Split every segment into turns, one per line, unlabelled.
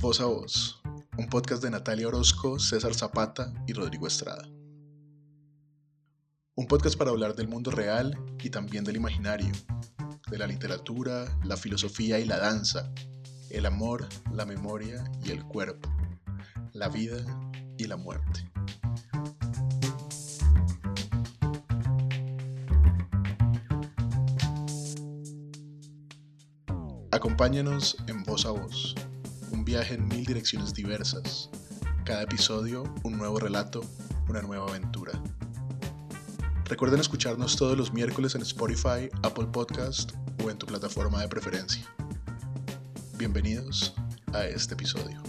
Voz a Voz, un podcast de Natalia Orozco, César Zapata y Rodrigo Estrada. Un podcast para hablar del mundo real y también del imaginario, de la literatura, la filosofía y la danza, el amor, la memoria y el cuerpo, la vida y la muerte. Acompáñanos en Voz a Voz, un viaje en mil direcciones diversas. Cada episodio, un nuevo relato, una nueva aventura. Recuerden escucharnos todos los miércoles en Spotify, Apple Podcast o en tu plataforma de preferencia. Bienvenidos a este episodio.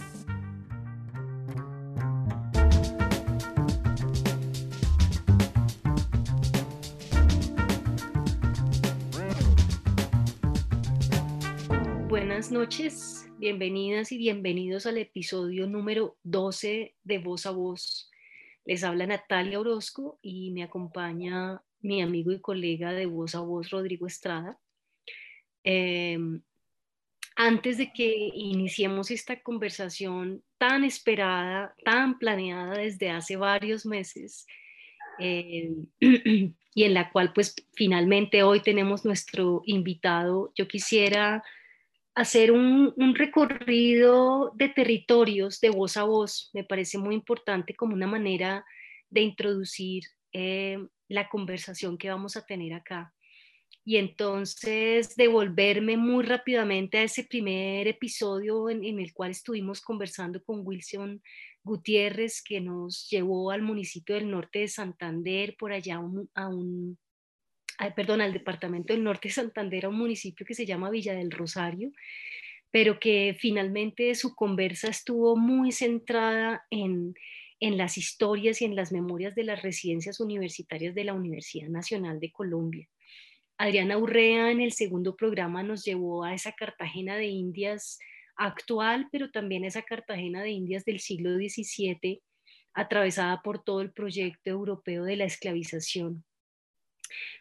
Buenas noches, bienvenidas y bienvenidos al episodio número 12 de Voz a Voz. Les habla Natalia Orozco y me acompaña mi amigo y colega de Voz a Voz, Rodrigo Estrada. Em, antes de que iniciemos esta conversación tan esperada, tan planeada desde hace varios meses, em, y en la cual pues finalmente hoy tenemos nuestro invitado, yo quisiera hacer un, recorrido de territorios de voz a voz. Me parece muy importante como una manera de introducir eh, la conversación que vamos a tener acá. Y entonces devolverme muy rápidamente a ese primer episodio en, el cual estuvimos conversando con Wilson Gutiérrez, que nos llevó al municipio del norte de Santander, por allá a un perdón, al departamento del norte de Santander, a un municipio que se llama Villa del Rosario, pero que finalmente su conversa estuvo muy centrada en, en las historias y en las memorias de las residencias universitarias de la Universidad Nacional de Colombia. Adriana Urrea en el segundo programa nos llevó a esa Cartagena de Indias actual, pero también esa Cartagena de Indias del siglo XVII, atravesada por todo el proyecto europeo de la esclavización.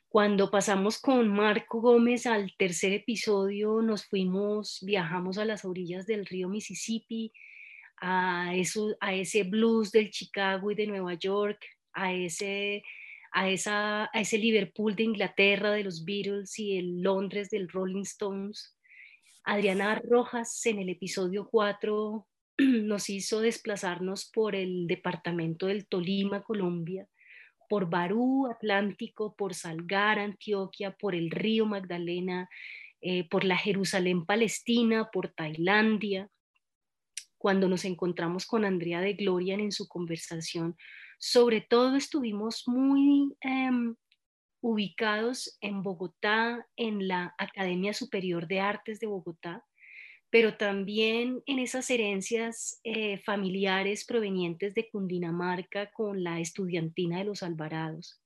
Cuando pasamos con Marco Gómez al tercer episodio, nos fuimos, viajamos a las orillas del río Mississippi, a, eso, a ese blues del Chicago y de Nueva York, a ese, a, esa, a ese Liverpool de Inglaterra de los Beatles y el Londres del Rolling Stones. Adriana Rojas en el episodio 4 nos hizo desplazarnos por el departamento del Tolima, Colombia por Barú, Atlántico, por Salgar, Antioquia, por el río Magdalena, eh, por la Jerusalén Palestina, por Tailandia. Cuando nos encontramos con Andrea de Gloria en su conversación, sobre todo estuvimos muy em, ubicados en Bogotá, en la Academia Superior de Artes de Bogotá, pero también en esas herencias eh, familiares provenientes de Cundinamarca con la estudiantina de los Alvarados.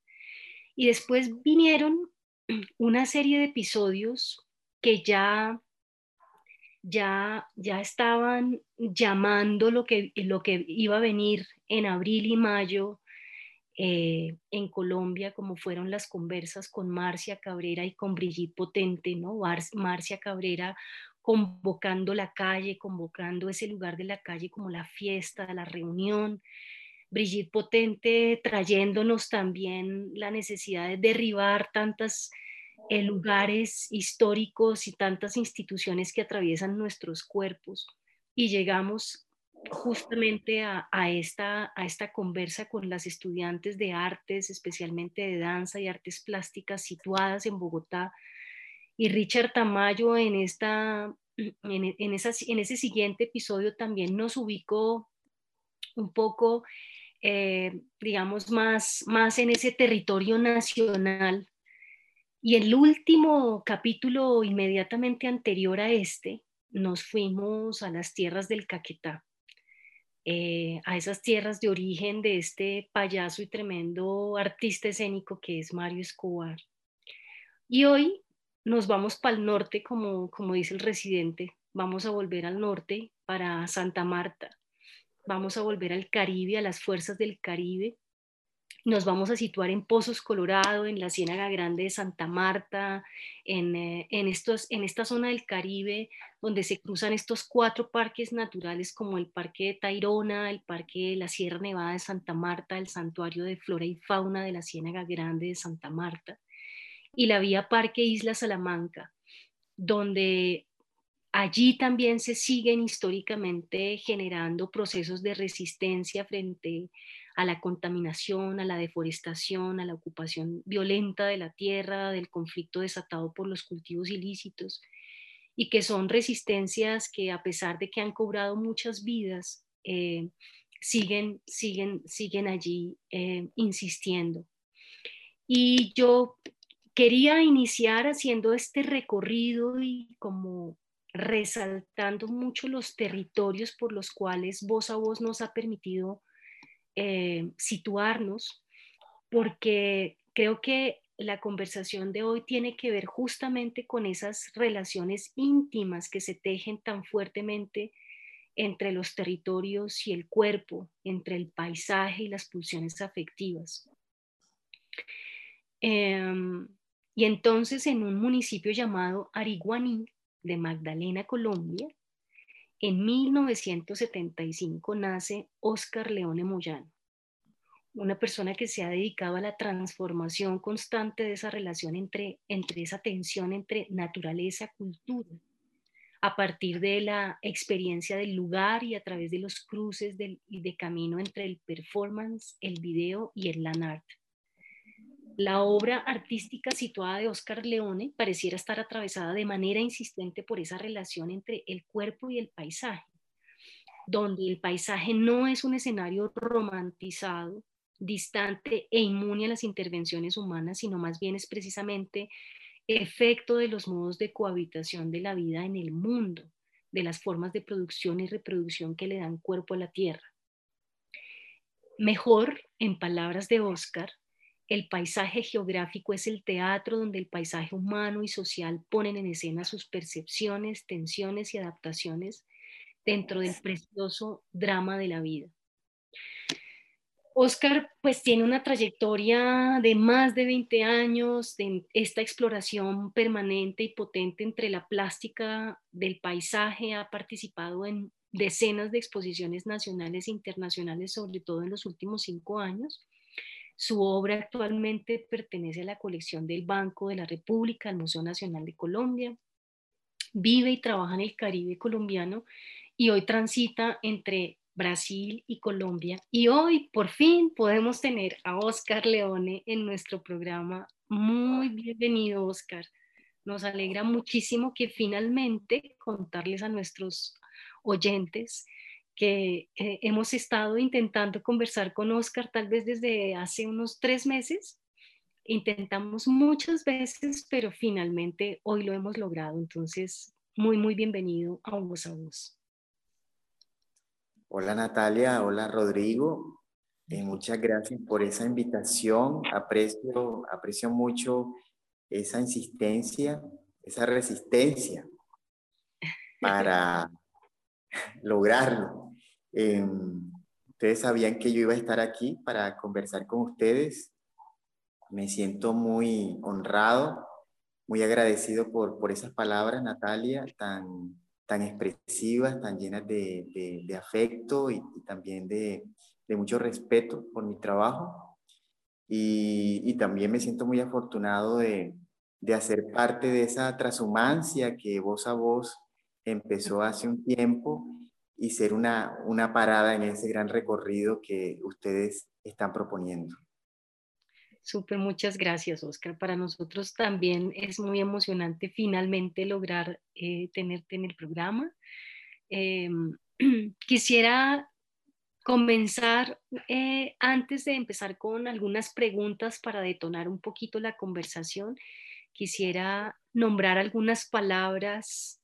Y después vinieron una serie de episodios que ya, ya, ya estaban llamando lo que, lo que iba a venir en abril y mayo eh, en Colombia, como fueron las conversas con Marcia Cabrera y con Brigitte Potente, ¿no? Marcia Cabrera convocando la calle, convocando ese lugar de la calle como la fiesta, la reunión. Brigitte Potente trayéndonos también la necesidad de derribar tantos eh, lugares históricos y tantas instituciones que atraviesan nuestros cuerpos. Y llegamos justamente a esta conversa con las estudiantes de artes, especialmente de danza y artes plásticas situadas en Bogotá, y Richard Tamayo en, esta, en, en, en ese siguiente episodio también nos ubicó un poco, eh, digamos, más, más en ese territorio nacional. Y el último capítulo inmediatamente anterior a este, nos fuimos a las tierras del Caquetá, eh, a esas tierras de origen de este payaso y tremendo artista escénico que es Mario Escobar. Y hoy nos vamos para el norte, como, como dice el residente, vamos a volver al norte para Santa Marta, vamos a volver al Caribe, a las fuerzas del Caribe, nos vamos a situar en Pozos Colorado, en la Ciénaga Grande de Santa Marta, en, eh, estos, en esta zona del Caribe, donde se cruzan estos cuatro parques naturales como el Parque de Tairona, el Parque de la Sierra Nevada de Santa Marta, el Santuario de Flora y Fauna de la Ciénaga Grande de Santa Marta y la vía Parque Isla Salamanca, donde allí también se siguen históricamente generando procesos de resistencia frente a la contaminación, a la deforestación, a la ocupación violenta de la tierra, del conflicto desatado por los cultivos ilícitos, y que son resistencias que a pesar de que han cobrado muchas vidas, eh, siguen, siguen, siguen allí eh, insistiendo. Y yo quería iniciar haciendo este recorrido y como resaltando mucho los territorios por los cuales voz a voz nos ha permitido eh, situarnos, porque creo que la conversación de hoy tiene que ver justamente con esas relaciones íntimas que se tejen tan fuertemente entre los territorios y el cuerpo, entre el paisaje y las pulsiones afectivas. Em, y entonces en un municipio llamado Ariguaní de Magdalena, Colombia, en 1975 nace Oscar Leone Moyano, una persona que se ha dedicado a la transformación constante de esa relación entre, entre esa tensión entre naturaleza cultura, a partir de la experiencia del lugar y a través de los cruces de camino entre el performance, el video y el land art. La obra artística situada de Oscar Leone pareciera estar atravesada de manera insistente por esa relación entre el cuerpo y el paisaje, donde el paisaje no es un escenario romantizado, distante e inmune a las intervenciones humanas, sino más bien es precisamente efecto de los modos de cohabitación de la vida en el mundo, de las formas de producción y reproducción que le dan cuerpo a la tierra. Mejor, en palabras de Oscar, el paisaje geográfico es el teatro donde el paisaje humano y social ponen en escena sus percepciones, tensiones y adaptaciones dentro del precioso drama de la vida. Oscar pues tiene una trayectoria de más de 20 años de esta exploración permanente y potente entre la plástica del paisaje, ha participado en decenas de exposiciones nacionales e internacionales, sobre todo en los últimos cinco años, su obra actualmente pertenece a la colección del Banco de la República, al Museo Nacional de Colombia. Vive y trabaja en el Caribe colombiano y hoy transita entre Brasil y Colombia. Y hoy por fin podemos tener a Oscar Leone en nuestro programa. Muy bienvenido, Oscar. Nos alegra muchísimo que finalmente contarles a nuestros oyentes que eh, hemos estado intentando conversar con Oscar tal vez desde hace unos tres meses. Intentamos muchas veces, pero finalmente hoy lo hemos logrado. Entonces, muy, muy bienvenido a Voz a Voz.
Hola Natalia, hola Rodrigo. Eh, muchas gracias por esa invitación. Aprecio, aprecio mucho esa insistencia, esa resistencia para lograrlo. Em, ustedes sabían que yo iba a estar aquí para conversar con ustedes. Me siento muy honrado, muy agradecido por, por esas palabras, Natalia, tan, tan expresivas, tan llenas de, de, afecto y, también de, de, mucho respeto por mi trabajo. Y, y también me siento muy afortunado de, hacer parte de esa transhumancia que voz a voz empezó hace un tiempo y ser una, una parada en ese gran recorrido que ustedes están proponiendo.
Súper, muchas gracias, Oscar. Para nosotros también es muy emocionante finalmente lograr eh, tenerte en el programa. Em, quisiera comenzar eh, antes de empezar con algunas preguntas para detonar un poquito la conversación. Quisiera nombrar algunas palabras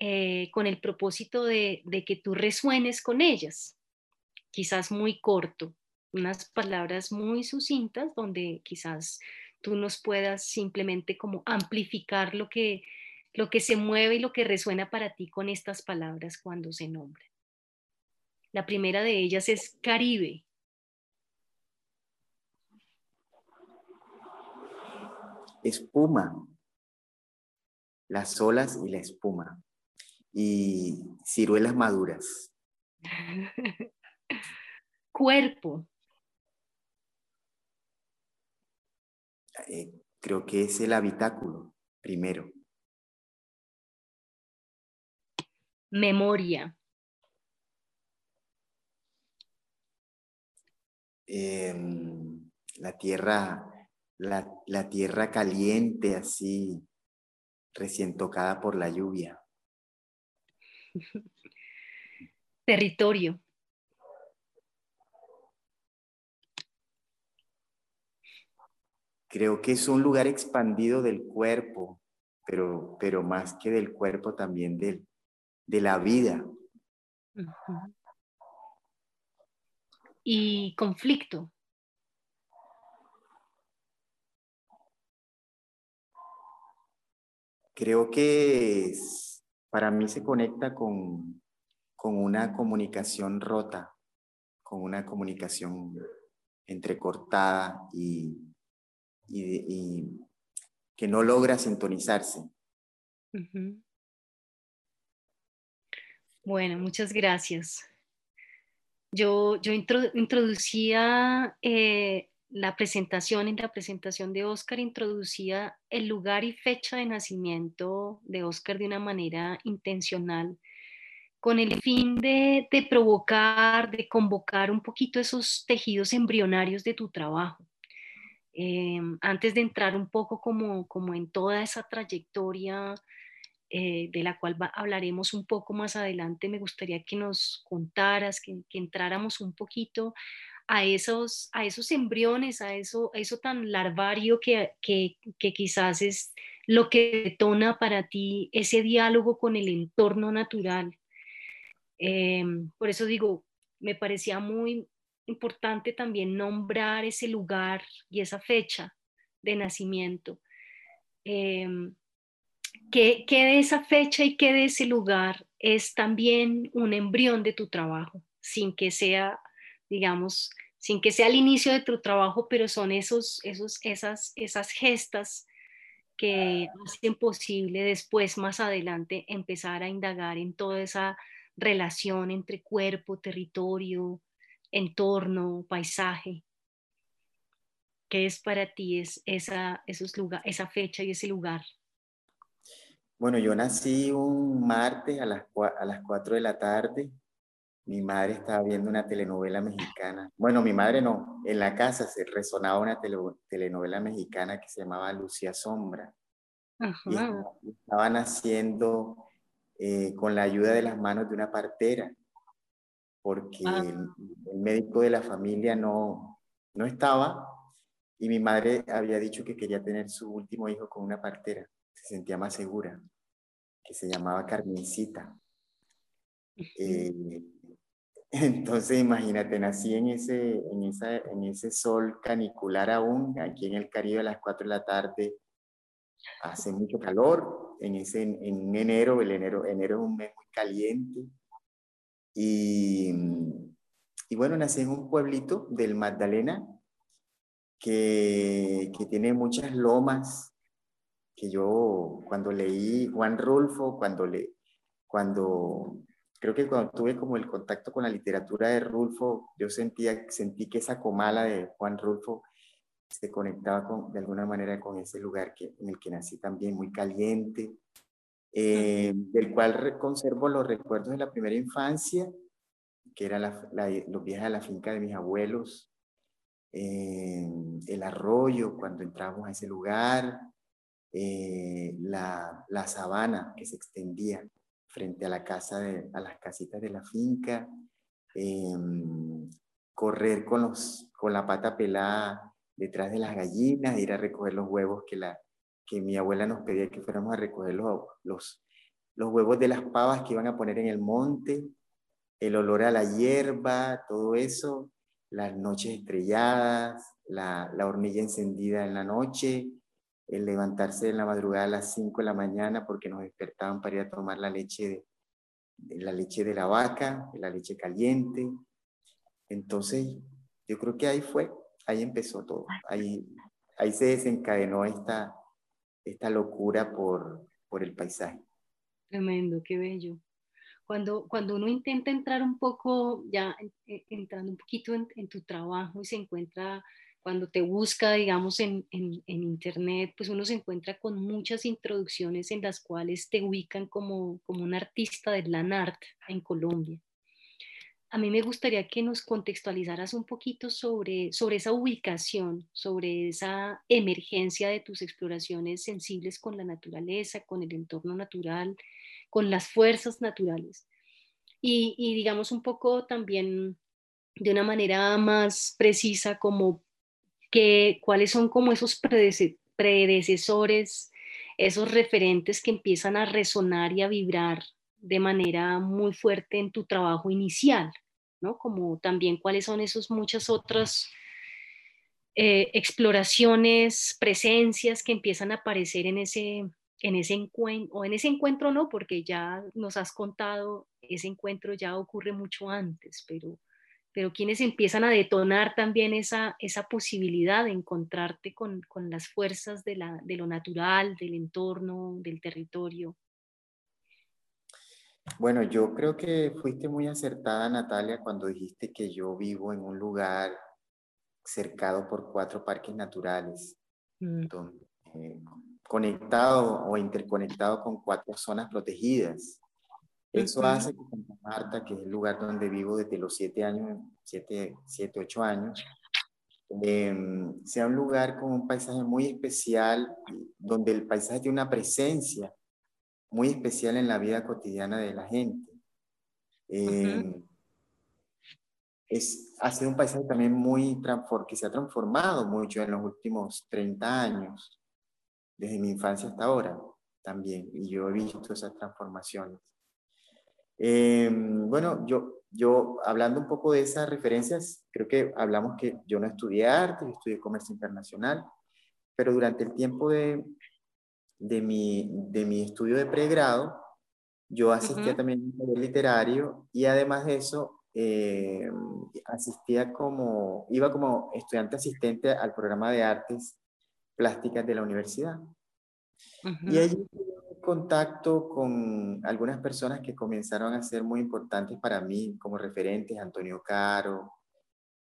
eh, con el propósito de, que tú resuenes con ellas, quizás muy corto, unas palabras muy sucintas donde quizás tú nos puedas simplemente como amplificar lo que, lo que se mueve y lo que resuena para ti con estas palabras cuando se nombran. La primera de ellas es Caribe.
espuma, las olas y la espuma, y ciruelas maduras.
Cuerpo.
Eh, creo que es el habitáculo, primero.
Memoria.
Em, la tierra, la, la tierra caliente, así, recién tocada por la lluvia.
Territorio.
Creo que es un lugar expandido del cuerpo, pero, pero más que del cuerpo también del, de la vida.
Y conflicto.
Creo que para mí se conecta con, con una comunicación rota, con una comunicación entrecortada y, y, que no logra sintonizarse.
Bueno, muchas gracias. Yo, yo introducía eh, la presentación, en la presentación de Oscar, introducía el lugar y fecha de nacimiento de Oscar de una manera intencional, con el fin de, provocar, de convocar un poquito esos tejidos embrionarios de tu trabajo. Em, antes de entrar un poco como, como en toda esa trayectoria eh, de la cual hablaremos un poco más adelante, me gustaría que nos contaras, que entráramos un poquito a esos, a esos embriones, a eso, eso tan larvario que, que, quizás es lo que detona para ti ese diálogo con el entorno natural. Em, por eso digo, me parecía muy importante también nombrar ese lugar y esa fecha de nacimiento. Que, que, de esa fecha y que de ese lugar es también un embrión de tu trabajo, sin que sea digamos, sin que sea el inicio de tu trabajo, pero son esos, esos, esas, esas gestas que hacen posible después, más adelante, empezar a indagar en toda esa relación entre cuerpo, territorio, entorno, paisaje. ¿Qué es para ti es esa, esos lugar, esa fecha y ese lugar?
Bueno, yo nací un martes a las, a las 4 de la tarde mi madre estaba viendo una telenovela mexicana. Bueno, mi madre no, en la casa se resonaba una telenovela mexicana que se llamaba Lucía Sombra. Y estaban haciendo eh, con la ayuda de las manos de una partera, porque ah. el, médico de la familia no, no estaba y mi madre había dicho que quería tener su último hijo con una partera, se sentía más segura, que se llamaba Carmencita. Entonces, imagínate, nací en ese, en, esa, en ese sol canicular aún, aquí en el Caribe a las 4 de la tarde. Hace mucho calor, en, ese, en enero, el enero, enero es un mes muy caliente. Y, y bueno, nací en un pueblito del Magdalena que, que tiene muchas lomas, que yo cuando leí Juan Rulfo, cuando, le, cuando creo que cuando tuve como el contacto con la literatura de Rulfo, yo sentía, sentí que esa comala de Juan Rulfo se conectaba con, de alguna manera con ese lugar que, en el que nací también, muy caliente, eh, del cual conservo los recuerdos de la primera infancia, que eran los viajes a la finca de mis abuelos, eh, el arroyo cuando entramos a ese lugar, eh, la, la sabana que se extendía frente a la casa, de, a las casitas de la finca, em, correr con, los, con la pata pelada detrás de las gallinas, ir a recoger los huevos que, la, que mi abuela nos pedía que fuéramos a recoger los, los, los huevos de las pavas que iban a poner en el monte, el olor a la hierba, todo eso, las noches estrelladas, la, la hornilla encendida en la noche, el levantarse en la madrugada a las 5 de la mañana porque nos despertaban para ir a tomar la leche de, la leche de la vaca, la leche caliente. Entonces, yo creo que ahí fue, ahí empezó todo. Ahí, ahí se desencadenó esta, esta locura por, por el paisaje.
Tremendo, qué bello. Cuando, cuando uno intenta entrar un poco, ya entrando un poquito en, en tu trabajo y se encuentra cuando te busca, digamos, en, en, en, Internet, pues uno se encuentra con muchas introducciones en las cuales te ubican como, como un artista del land art en Colombia. A mí me gustaría que nos contextualizaras un poquito sobre, sobre esa ubicación, sobre esa emergencia de tus exploraciones sensibles con la naturaleza, con el entorno natural, con las fuerzas naturales. Y, y digamos un poco también de una manera más precisa como que, cuáles son como esos predecesores, esos referentes que empiezan a resonar y a vibrar de manera muy fuerte en tu trabajo inicial, ¿no? Como también cuáles son esos muchas otras eh, exploraciones, presencias que empiezan a aparecer en ese, en ese encuentro, o en ese encuentro no, porque ya nos has contado, ese encuentro ya ocurre mucho antes, pero pero quienes empiezan a detonar también esa, esa posibilidad de encontrarte con, con las fuerzas de, la, de, lo natural, del entorno, del territorio.
Bueno, yo creo que fuiste muy acertada, Natalia, cuando dijiste que yo vivo en un lugar cercado por cuatro parques naturales, mm. Eh, conectado o interconectado con cuatro zonas protegidas. Eso hace que Santa Marta, que es el lugar donde vivo desde los siete años, siete, siete ocho años, em, sea un lugar con un paisaje muy especial, donde el paisaje tiene una presencia muy especial en la vida cotidiana de la gente. Em, es, ha sido un paisaje también muy que se ha transformado mucho en los últimos 30 años, desde mi infancia hasta ahora también, y yo he visto esas transformaciones. Em, bueno, yo, yo hablando un poco de esas referencias, creo que hablamos que yo no estudié arte, yo estudié comercio internacional, pero durante el tiempo de, de, mi, de mi estudio de pregrado, yo asistía también a un taller literario y además de eso, em, asistía como, iba como estudiante asistente al programa de artes plásticas de la universidad. Y allí contacto con algunas personas que comenzaron a ser muy importantes para mí como referentes, Antonio Caro,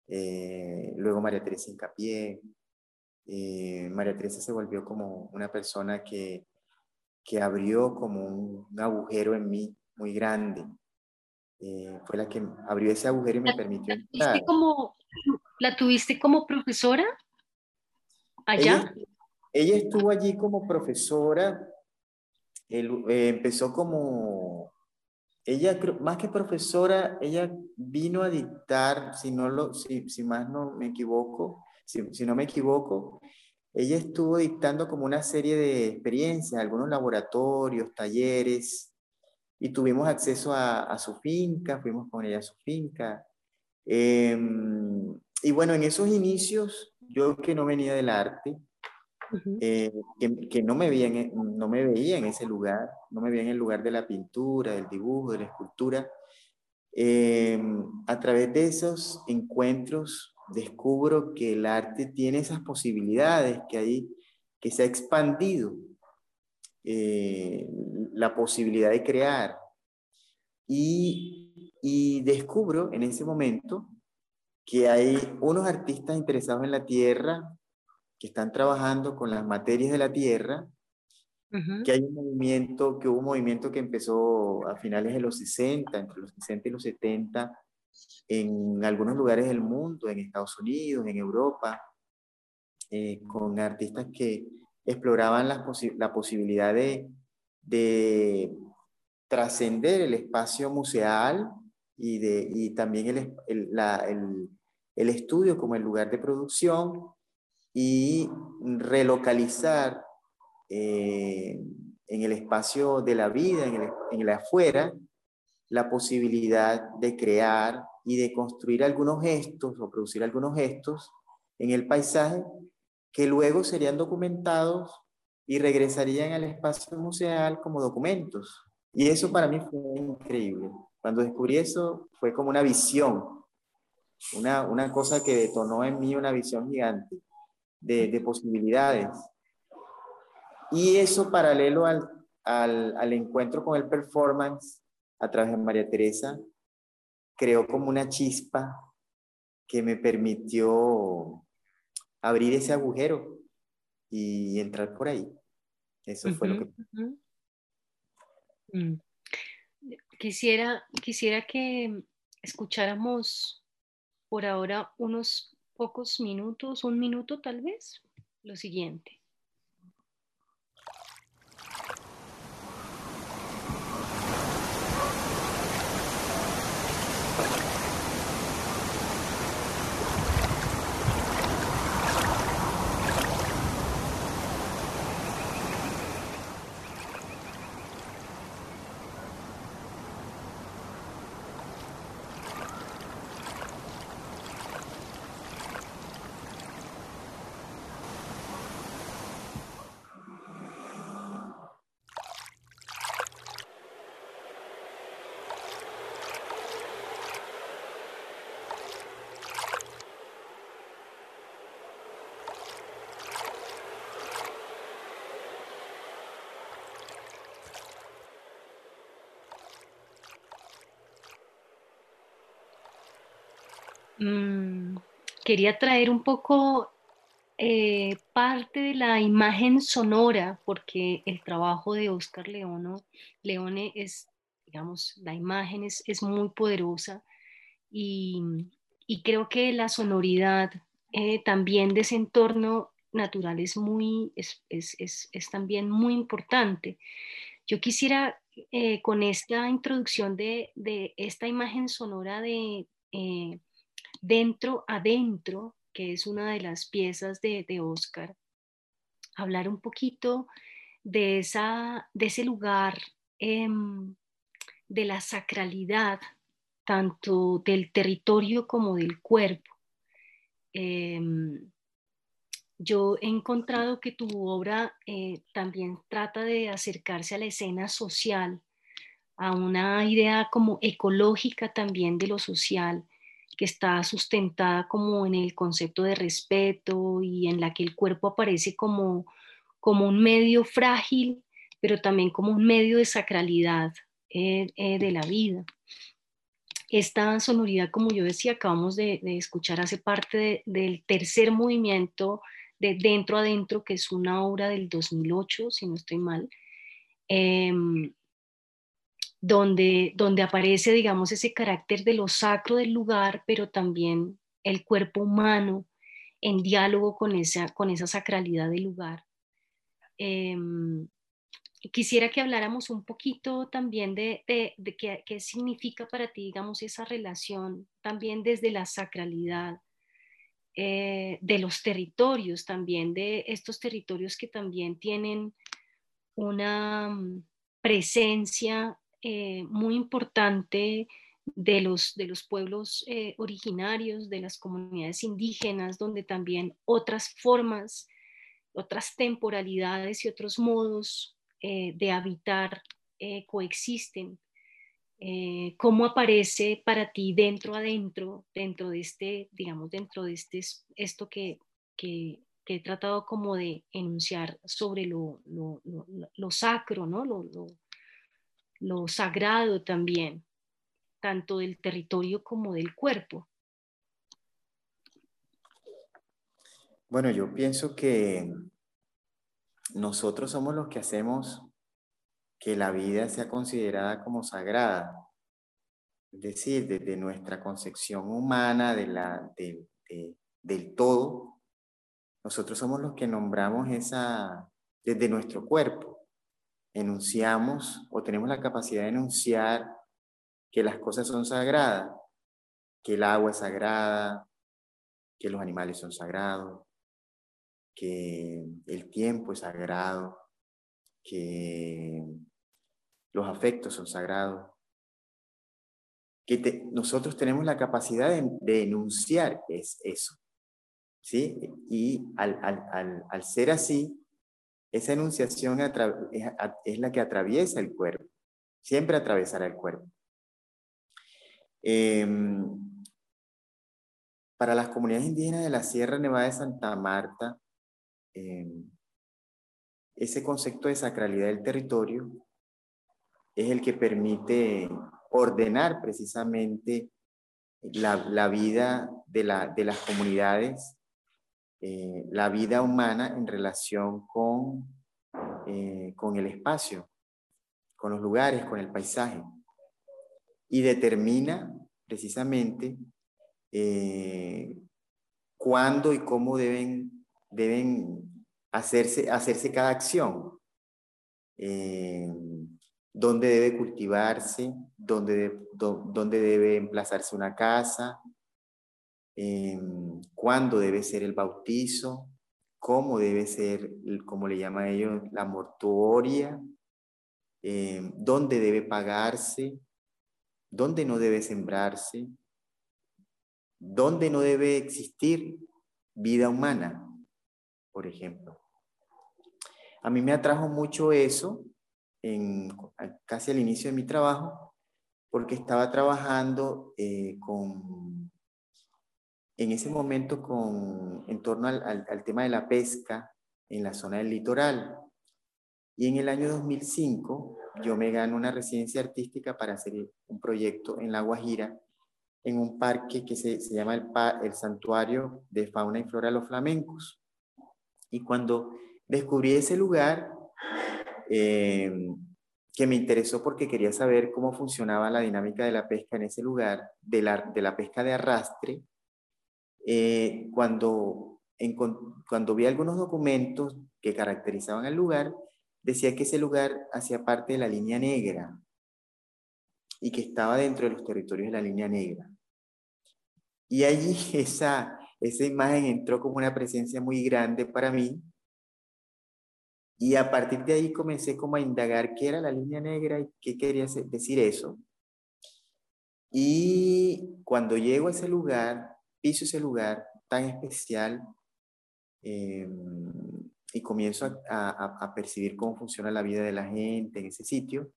eh, luego María Teresa Incapié. Eh, María Teresa se volvió como una persona que, que abrió como un, agujero en mí muy grande. Eh, fue la que abrió ese agujero y me permitió
entrar. Como, ¿La tuviste como profesora allá?
ella estuvo allí como profesora eh, empezó como, ella más que profesora, ella vino a dictar, si, no lo, si, si más no me equivoco, si, si, no me equivoco, ella estuvo dictando como una serie de experiencias, algunos laboratorios, talleres, y tuvimos acceso a, a su finca, fuimos con ella a su finca. Em, y bueno, en esos inicios, yo que no venía del arte, eh, que, no, me veía en, e, no me veía en ese lugar, no me veía en el lugar de la pintura, del dibujo, de la escultura. Em, a través de esos encuentros descubro que el arte tiene esas posibilidades, que, hay, que se ha expandido eh, la posibilidad de crear. Y, y descubro en ese momento que hay unos artistas interesados en la tierra que están trabajando con las materias de la tierra, que hay un movimiento, que hubo un movimiento que empezó a finales de los 60, entre los 60 y los 70, en algunos lugares del mundo, en Estados Unidos, en Europa, eh, con artistas que exploraban la, la posibilidad de, de trascender el espacio museal y, de, y también el, el, la, el, el, estudio como el lugar de producción y relocalizar eh, en el espacio de la vida, en el, en el afuera, la posibilidad de crear y de construir algunos gestos o producir algunos gestos en el paisaje que luego serían documentados y regresarían al espacio museal como documentos. Y eso para mí fue increíble. Cuando descubrí eso fue como una visión, una, una cosa que detonó en mí una visión gigante de, posibilidades. Y eso paralelo al, al, al encuentro con el performance a través de María Teresa, creó como una chispa que me permitió abrir ese agujero y entrar por ahí. Eso fue lo que...
Mm. Quisiera, quisiera que escucháramos por ahora unos pocos minutos, un minuto tal vez, lo siguiente. Mm, quería traer un poco eh, parte de la imagen sonora, porque el trabajo de Oscar Leono, Leone es, digamos, la imagen es, muy poderosa y, creo que la sonoridad eh, también de ese entorno natural es, muy, es, también muy importante. Yo quisiera, eh, con esta introducción de, de, esta imagen sonora de dentro adentro, que es una de las piezas de, Oscar, hablar un poquito de, esa, de ese lugar, em, de la sacralidad, tanto del territorio como del cuerpo. Em, yo he encontrado que tu obra eh, también trata de acercarse a la escena social, a una idea como ecológica también de lo social, que está sustentada como en el concepto de respeto y en la que el cuerpo aparece como, como un medio frágil, pero también como un medio de sacralidad eh, eh, de la vida. Esta sonoridad, como yo decía, acabamos de, escuchar, hace parte del tercer movimiento de Dentro Adentro, que es una obra del 2008, si no estoy mal, em, donde, donde aparece, digamos, ese carácter de lo sacro del lugar, pero también el cuerpo humano en diálogo con esa, con esa sacralidad del lugar. Em, quisiera que habláramos un poquito también de, de, qué, significa para ti, digamos, esa relación también desde la sacralidad, eh, de los territorios también, de estos territorios que también tienen una mm, presencia eh, muy importante de los, de los pueblos eh, originarios, de las comunidades indígenas, donde también otras formas, otras temporalidades y otros modos eh, de habitar coexisten. ¿Cómo aparece para ti dentro adentro, dentro de este, digamos, dentro de este, esto que, que, he tratado como de enunciar sobre lo, lo, lo, sacro, ¿no? Lo, lo sagrado también, tanto del territorio como del cuerpo.
Bueno, yo pienso que nosotros somos los que hacemos que la vida sea considerada como sagrada. Es decir, desde nuestra concepción humana de la, del todo, nosotros somos los que nombramos esa desde nuestro cuerpo enunciamos o tenemos la capacidad de enunciar que las cosas son sagradas, que el agua es sagrada, que los animales son sagrados, que el tiempo es sagrado, que los afectos son sagrados, que nosotros tenemos la capacidad de, enunciar es eso. ¿sí? Y al, al, al ser así, esa enunciación es la que atraviesa el cuerpo, siempre atravesará el cuerpo. Em, para las comunidades indígenas de la Sierra Nevada de Santa Marta, em, ese concepto de sacralidad del territorio es el que permite ordenar precisamente la, vida de, las comunidades, eh, la vida humana en relación con, eh, con el espacio, con los lugares, con el paisaje. Y determina precisamente eh, cuándo y cómo deben, deben hacerse, hacerse cada acción. dónde debe cultivarse, dónde, dónde debe emplazarse una casa, em, cuándo debe ser el bautizo, cómo debe ser, como le llama ellos, la mortuoria, em, dónde debe pagarse, dónde no debe sembrarse, dónde no debe existir vida humana, por ejemplo. A mí me atrajo mucho eso en, casi al inicio de mi trabajo, porque estaba trabajando eh, con, en ese momento con, en torno al, tema de la pesca en la zona del litoral. Y en el año 2005 yo me gano una residencia artística para hacer un proyecto en La Guajira, en un parque que se, se llama el, el Santuario de Fauna y Flora de los Flamencos. Y cuando descubrí ese lugar, eh, que me interesó porque quería saber cómo funcionaba la dinámica de la pesca en ese lugar, de la, de la pesca de arrastre. Eh, cuando, en, cuando vi algunos documentos que caracterizaban el lugar, decía que ese lugar hacía parte de la línea negra y que estaba dentro de los territorios de la línea negra. Y allí esa, esa imagen entró como una presencia muy grande para mí y a partir de ahí comencé como a indagar qué era la línea negra y qué quería decir eso. Y cuando llego a ese lugar, piso ese lugar tan especial em, y comienzo a, percibir cómo funciona la vida de la gente en ese sitio,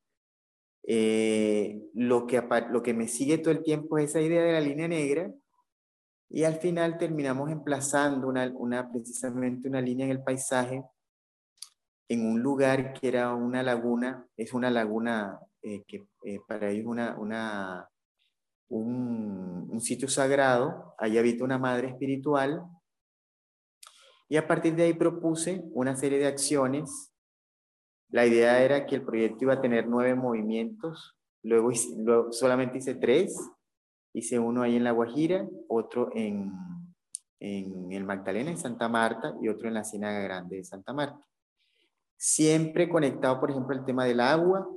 eh, lo, que, lo que me sigue todo el tiempo es esa idea de la línea negra y al final terminamos emplazando una, una, precisamente una línea en el paisaje en un lugar que era una laguna, es una laguna eh, que eh, para ellos una, una, un, sitio sagrado, ahí habita una madre espiritual, y a partir de ahí propuse una serie de acciones. La idea era que el proyecto iba a tener nueve movimientos, luego, luego solamente hice tres, hice uno ahí en La Guajira, otro en, en el Magdalena, en Santa Marta, y otro en la Ciénaga Grande de Santa Marta. Siempre conectado, por ejemplo, el tema del agua,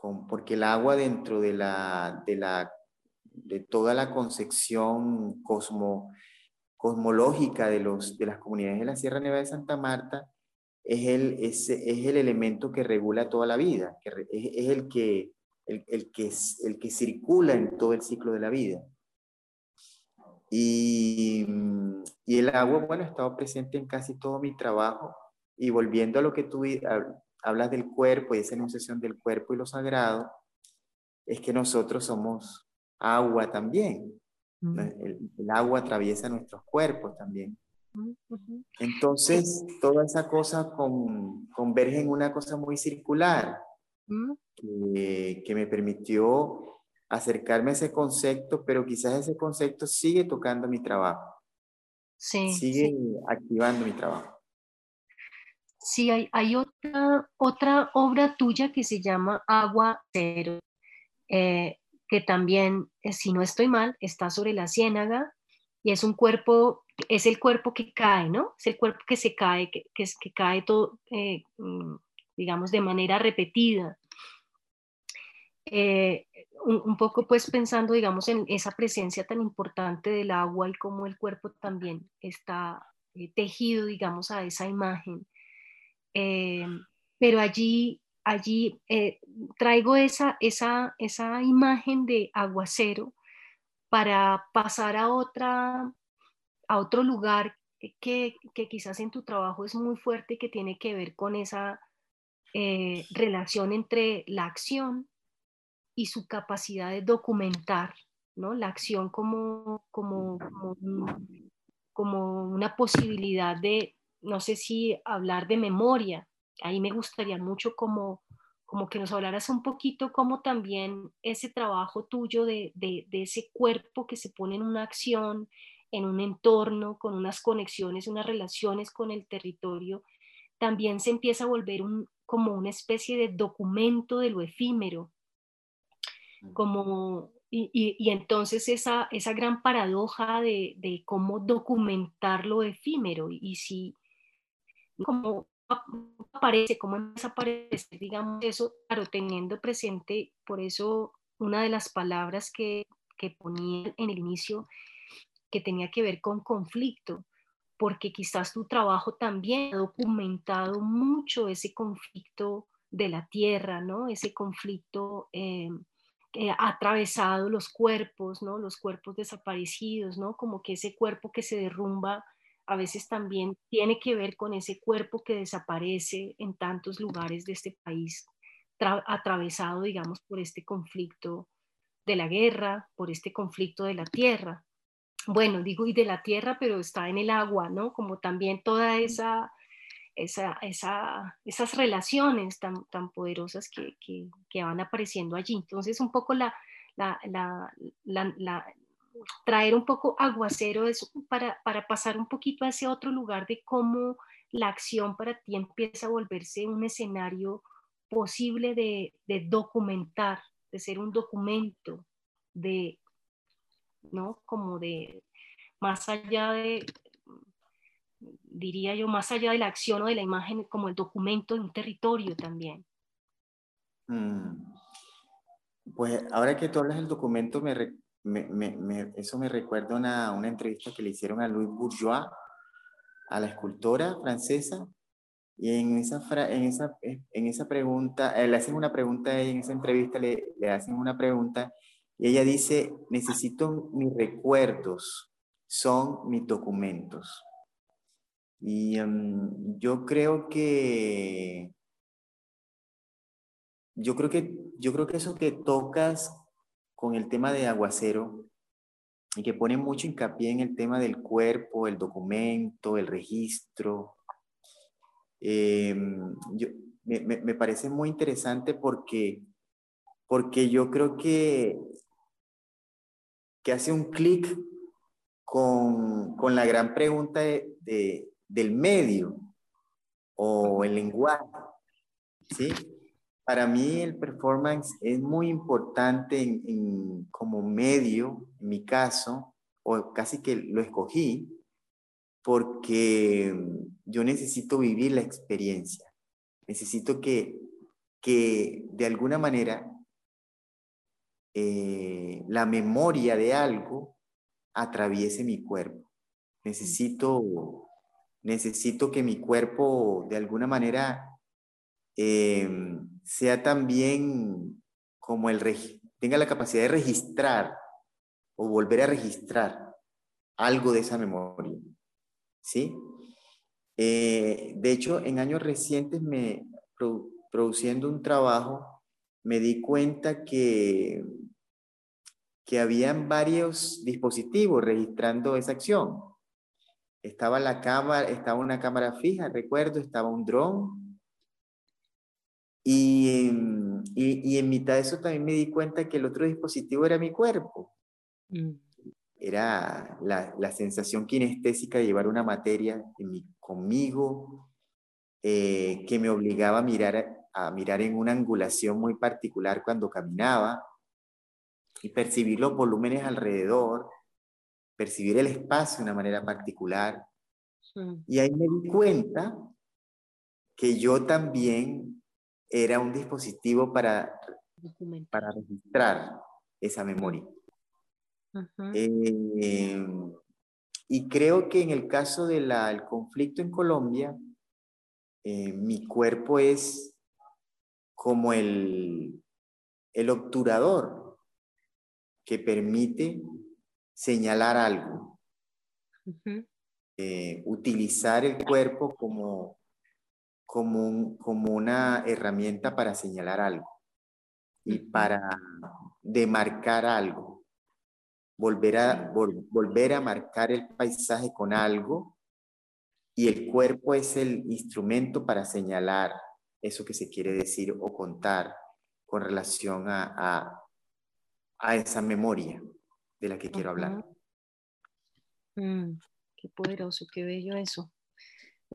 con, porque el agua dentro de, la, de, la, de toda la concepción cosmo, cosmológica de, los, de las comunidades de la Sierra Nevada de Santa Marta es el, es, es el elemento que regula toda la vida, que es, es, el, que, el, el, que, el que circula en todo el ciclo de la vida. Y, y el agua, bueno, ha estado presente en casi todo mi trabajo y volviendo a lo que tú hablas del cuerpo y esa enunciación del cuerpo y lo sagrado, es que nosotros somos agua también. Mm. El, agua atraviesa nuestros cuerpos también. Mm, Entonces, toda esa cosa converge en una cosa muy circular mm. que, que, me permitió acercarme a ese concepto, pero quizás ese concepto sigue tocando mi trabajo. Sí, sigue activando mi trabajo.
Sí, hay, otra, otra obra tuya que se llama Agua Cero, eh, que también, eh, si no estoy mal, está sobre la ciénaga y es un cuerpo, es el cuerpo que cae, ¿no? Es el cuerpo que se cae, que, que, cae todo, eh, mm, digamos, de manera repetida. un, poco pues pensando, digamos, en esa presencia tan importante del agua y cómo el cuerpo también está tejido, digamos, a esa imagen. Eh, pero allí, allí eh, traigo esa, esa, esa imagen de aguacero para pasar a, otra, a otro lugar que, que, quizás en tu trabajo es muy fuerte que tiene que ver con esa eh, relación entre la acción y su capacidad de documentar, ¿no? La acción como, como, como, como una posibilidad de, no sé si hablar de memoria. Ahí me gustaría mucho como, como que nos hablaras un poquito como también ese trabajo tuyo de, de, de ese cuerpo que se pone en una acción, en un entorno, con unas conexiones, unas relaciones con el territorio, también se empieza a volver un, como una especie de documento de lo efímero, como, y, y, entonces esa, esa gran paradoja de, de, cómo documentar lo efímero. Y, si, cómo aparece, cómo empieza a aparecer, digamos, eso, claro, teniendo presente, por eso una de las palabras que, que ponía en el inicio, que tenía que ver con conflicto, porque quizás tu trabajo también ha documentado mucho ese conflicto de la tierra, ¿no? Ese conflicto eh, que ha atravesado los cuerpos, ¿no? Los cuerpos desaparecidos, ¿no? Como que ese cuerpo que se derrumba a veces también tiene que ver con ese cuerpo que desaparece en tantos lugares de este país, atravesado, digamos, por este conflicto de la guerra, por este conflicto de la tierra bueno, digo y de la tierra, pero está en el agua, ¿no? Como también toda esa, esa, esa esas relaciones tan, tan poderosas que, que, que, van apareciendo allí. Entonces, un poco la, la, la, la traer un poco aguacero para, para pasar un poquito a ese otro lugar de cómo la acción para ti empieza a volverse un escenario posible de, de documentar, de ser un documento, de ¿no? Como de más allá de, diría yo, más allá de la acción o de la imagen, como el documento de un territorio también.
Mm. Pues ahora que tú hablas del documento, me, me, eso me recuerda una, una entrevista que le hicieron a Louis Bourgeois, a la escultora francesa, y en esa, en esa, en esa pregunta, eh, le hacen una pregunta, en esa entrevista le, le hacen una pregunta y ella dice, necesito mis recuerdos, son mis documentos. Y em, yo creo que, yo creo que, yo creo que eso que tocas con el tema de aguacero y que pone mucho hincapié en el tema del cuerpo, el documento, el registro, em, me, me, parece muy interesante porque, porque yo creo que que hace un clic con, con, la gran pregunta de, del medio o el lenguaje. ¿sí? Para mí el performance es muy importante como medio, en mi caso, o casi que lo escogí, porque yo necesito vivir la experiencia. Necesito que, que de alguna manera eh, la memoria de algo atraviese mi cuerpo. Necesito, necesito que mi cuerpo de alguna manera em, sea también como el tenga la capacidad de registrar o volver a registrar algo de esa memoria. ¿Sí? Eh, de hecho, en años recientes me produciendo un trabajo me di cuenta que, que habían varios dispositivos registrando esa acción. Estaba la cámara, estaba una cámara fija, recuerdo, estaba un dron. Y, y, y, en mitad de eso también me di cuenta que el otro dispositivo era mi cuerpo. Mm. Era la, la, sensación kinestésica de llevar una materia conmigo eh, que me obligaba a mirar a mirar en una angulación muy particular cuando caminaba y percibir los volúmenes alrededor, percibir el espacio de una manera particular. Y ahí me di cuenta que yo también era un dispositivo para, para registrar esa memoria. Eh, y creo que en el caso del conflicto en Colombia, eh, mi cuerpo es como el, el obturador que permite señalar algo, eh, utilizar el cuerpo como, como, como una herramienta para señalar algo y para demarcar algo, volver a, volver a marcar el paisaje con algo y el cuerpo es el instrumento para señalar eso que se quiere decir o contar con relación a, a, esa memoria de la que quiero hablar.
Mm, qué poderoso, qué bello eso.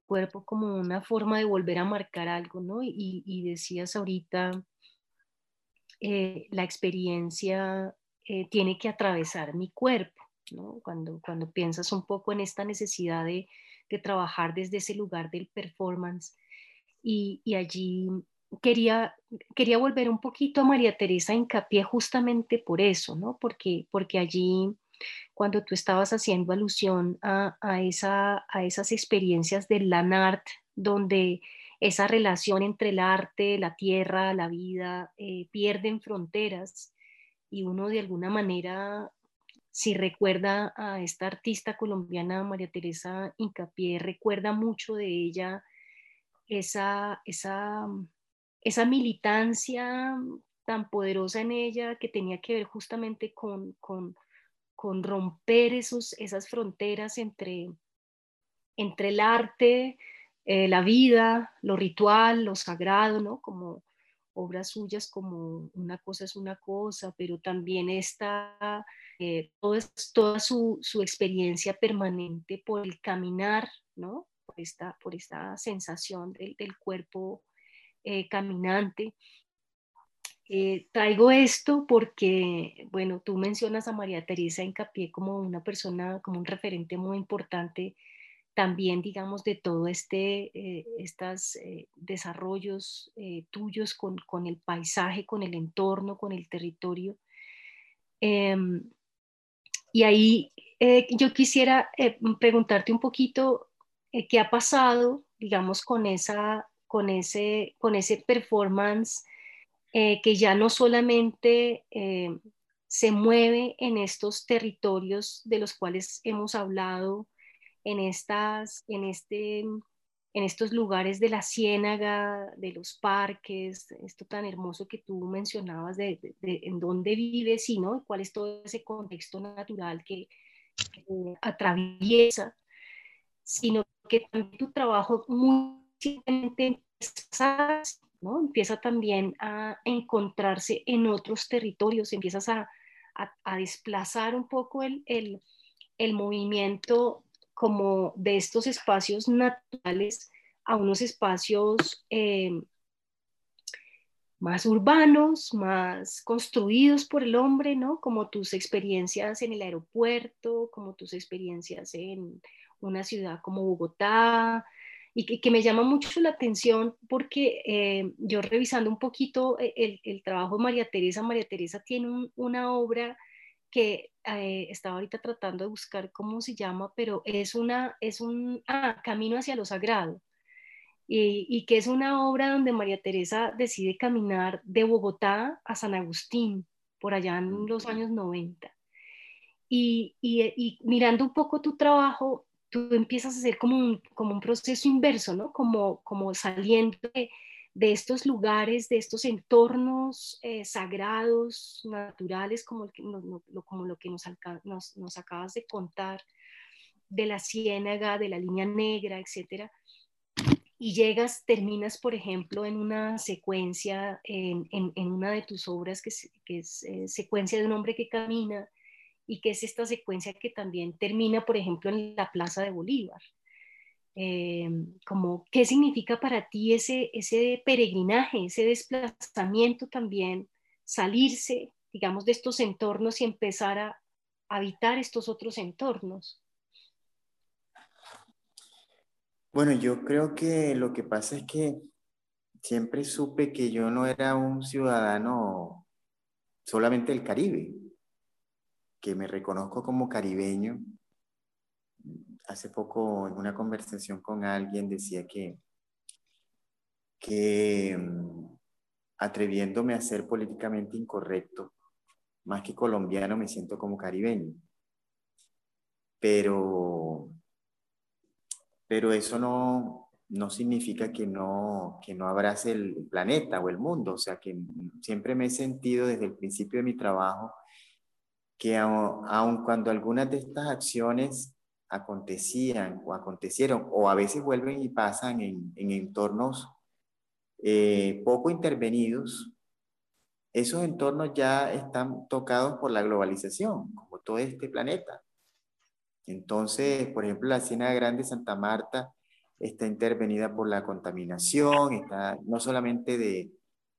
Cuerpo como una forma de volver a marcar algo, ¿no? Y, decías ahorita, eh, la experiencia eh, tiene que atravesar mi cuerpo, ¿no? Cuando, cuando piensas un poco en esta necesidad de, de trabajar desde ese lugar del performance y, y, allí quería, quería volver un poquito a María Teresa hincapié justamente por eso, ¿no? Porque, porque allí cuando tú estabas haciendo alusión a, a, esa, a esas experiencias del Lanart, donde esa relación entre el arte, la tierra, la vida, eh, pierden fronteras y uno de alguna manera, si recuerda a esta artista colombiana María Teresa Incapié, recuerda mucho de ella esa, esa, esa militancia tan poderosa en ella que tenía que ver justamente con, con, con romper esos, esas fronteras entre, entre el arte, eh, la vida, lo ritual, lo sagrado, ¿no? Como obras suyas como una cosa es una cosa, pero también está eh, toda, su, su, experiencia permanente por el caminar, ¿no? Por esta, por esta sensación del, del cuerpo eh, caminante. Eh, traigo esto porque, bueno, tú mencionas a María Teresa Incapié como una persona, como un referente muy importante también, digamos, de todo este, eh, estos desarrollos tuyos con, con, el paisaje, con el entorno, con el territorio. Em, y ahí yo quisiera preguntarte un poquito qué ha pasado, digamos, con esa con ese, con ese performance eh, que ya no solamente eh, se mueve en estos territorios de los cuales hemos hablado, en, estas, en, este, en estos lugares de la ciénaga, de los parques, esto tan hermoso que tú mencionabas de, en dónde vives y ¿no? cuál es todo ese contexto natural que, atraviesa, sino que también tu trabajo muy empieza, empieza también a encontrarse en otros territorios, empiezas a, desplazar un poco el, movimiento como de estos espacios naturales a unos espacios eh, más urbanos, más construidos por el hombre, ¿no? Como tus experiencias en el aeropuerto, como tus experiencias en una ciudad como Bogotá, y que, me llama mucho la atención porque eh, yo revisando un poquito eh, el, trabajo de María Teresa, María Teresa tiene una obra que eh, estaba ahorita tratando de buscar cómo se llama, pero es, una, es un ah, camino hacia lo sagrado. Y, y, que es una obra donde María Teresa decide caminar de Bogotá a San Agustín, por allá en los años 90. Y, y, y mirando un poco tu trabajo, tú empiezas a hacer como un, como un proceso inverso, ¿no? Como, como saliendo de, estos lugares, de estos entornos eh, sagrados, naturales, como, como lo que nos, nos, nos, acabas de contar, de la ciénaga, de la línea negra, etcétera. Y llegas, terminas, por ejemplo, en una secuencia, en, en, una de tus obras, que es, que es eh, secuencia de un hombre que camina, y que es esta secuencia que también termina, por ejemplo, en la Plaza de Bolívar. Eh, como, ¿Qué significa para ti ese, ese peregrinaje, ese desplazamiento también, salirse, digamos, de estos entornos y empezar a habitar estos otros entornos?
Bueno, yo creo que lo que pasa es que siempre supe que yo no era un ciudadano solamente del Caribe que me reconozco como caribeño. Hace poco en una conversación con alguien decía que, que mm, atreviéndome a ser políticamente incorrecto, más que colombiano me siento como caribeño. Pero, pero eso no, no significa que no, que no abrace el planeta o el mundo. O sea, que siempre me he sentido desde el principio de mi trabajo que aun cuando algunas de estas acciones acontecían o acontecieron, o a veces vuelven y pasan en, entornos eh, poco intervenidos, esos entornos ya están tocados por la globalización, como todo este planeta. Entonces, por ejemplo, la Ciénaga Grande Santa Marta está intervenida por la contaminación, está no solamente de,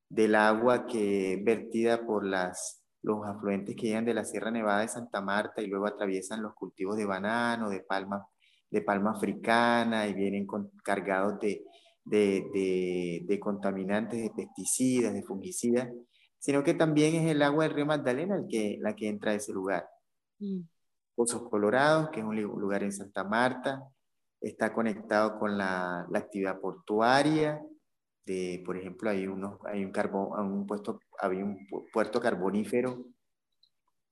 del agua que vertida por las, los afluentes que llegan de la Sierra Nevada de Santa Marta y luego atraviesan los cultivos de banano, de palma, de palma africana y vienen cargados de, de, de, contaminantes, de pesticidas, de fungicidas, sino que también es el agua del río Magdalena el que, la que entra a ese lugar. Mm. Pozos Colorados, que es un lugar en Santa Marta, está conectado con la, la actividad portuaria, de, por ejemplo, hay, unos, hay un, carbón, un, puesto, había un puerto carbonífero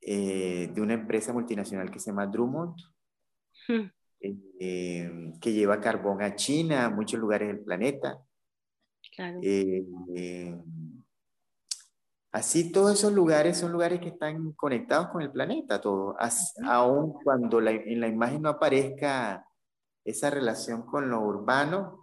eh, de una empresa multinacional que se llama Drummond, hmm. eh, que lleva carbón a China, a muchos lugares del planeta. Claro. Eh, así todos esos lugares son lugares que están conectados con el planeta, todo, aun cuando en la imagen no aparezca esa relación con lo urbano,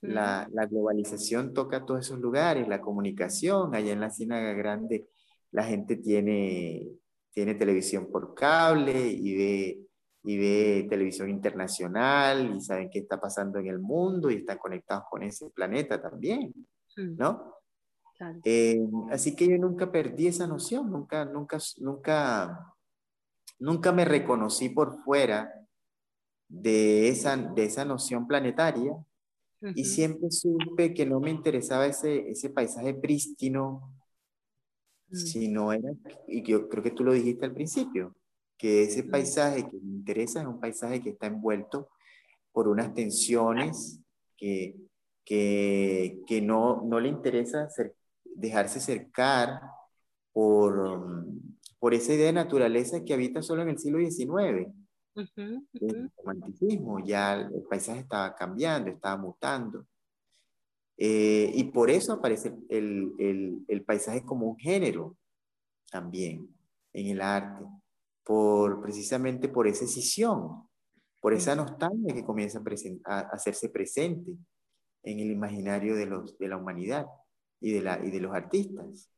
la, globalización toca todos esos lugares, la comunicación, allá en la Ciénaga Grande la gente tiene, tiene televisión por cable y ve, y ve televisión internacional y saben qué está pasando en el mundo y están conectados con ese planeta también, mm. ¿no? Eh, así que yo nunca perdí esa noción, nunca, nunca, nunca, nunca me reconocí por fuera de esa, de esa noción planetaria y siempre supe que no me interesaba ese, ese paisaje prístino, mm. sino era, y yo creo que tú lo dijiste al principio, que ese mm. paisaje que me interesa es un paisaje que está envuelto por unas tensiones que, que, que no, no le interesa dejarse cercar por, por esa idea de naturaleza que habita solo en el siglo XIX el romanticismo, ya el paisaje estaba cambiando, estaba mutando. Eh, y por eso aparece el, el, el, paisaje como un género también en el arte, por, precisamente por esa escisión, por esa nostalgia que comienza a, hacerse presente en el imaginario de, los, de la humanidad y de, la, y de los artistas.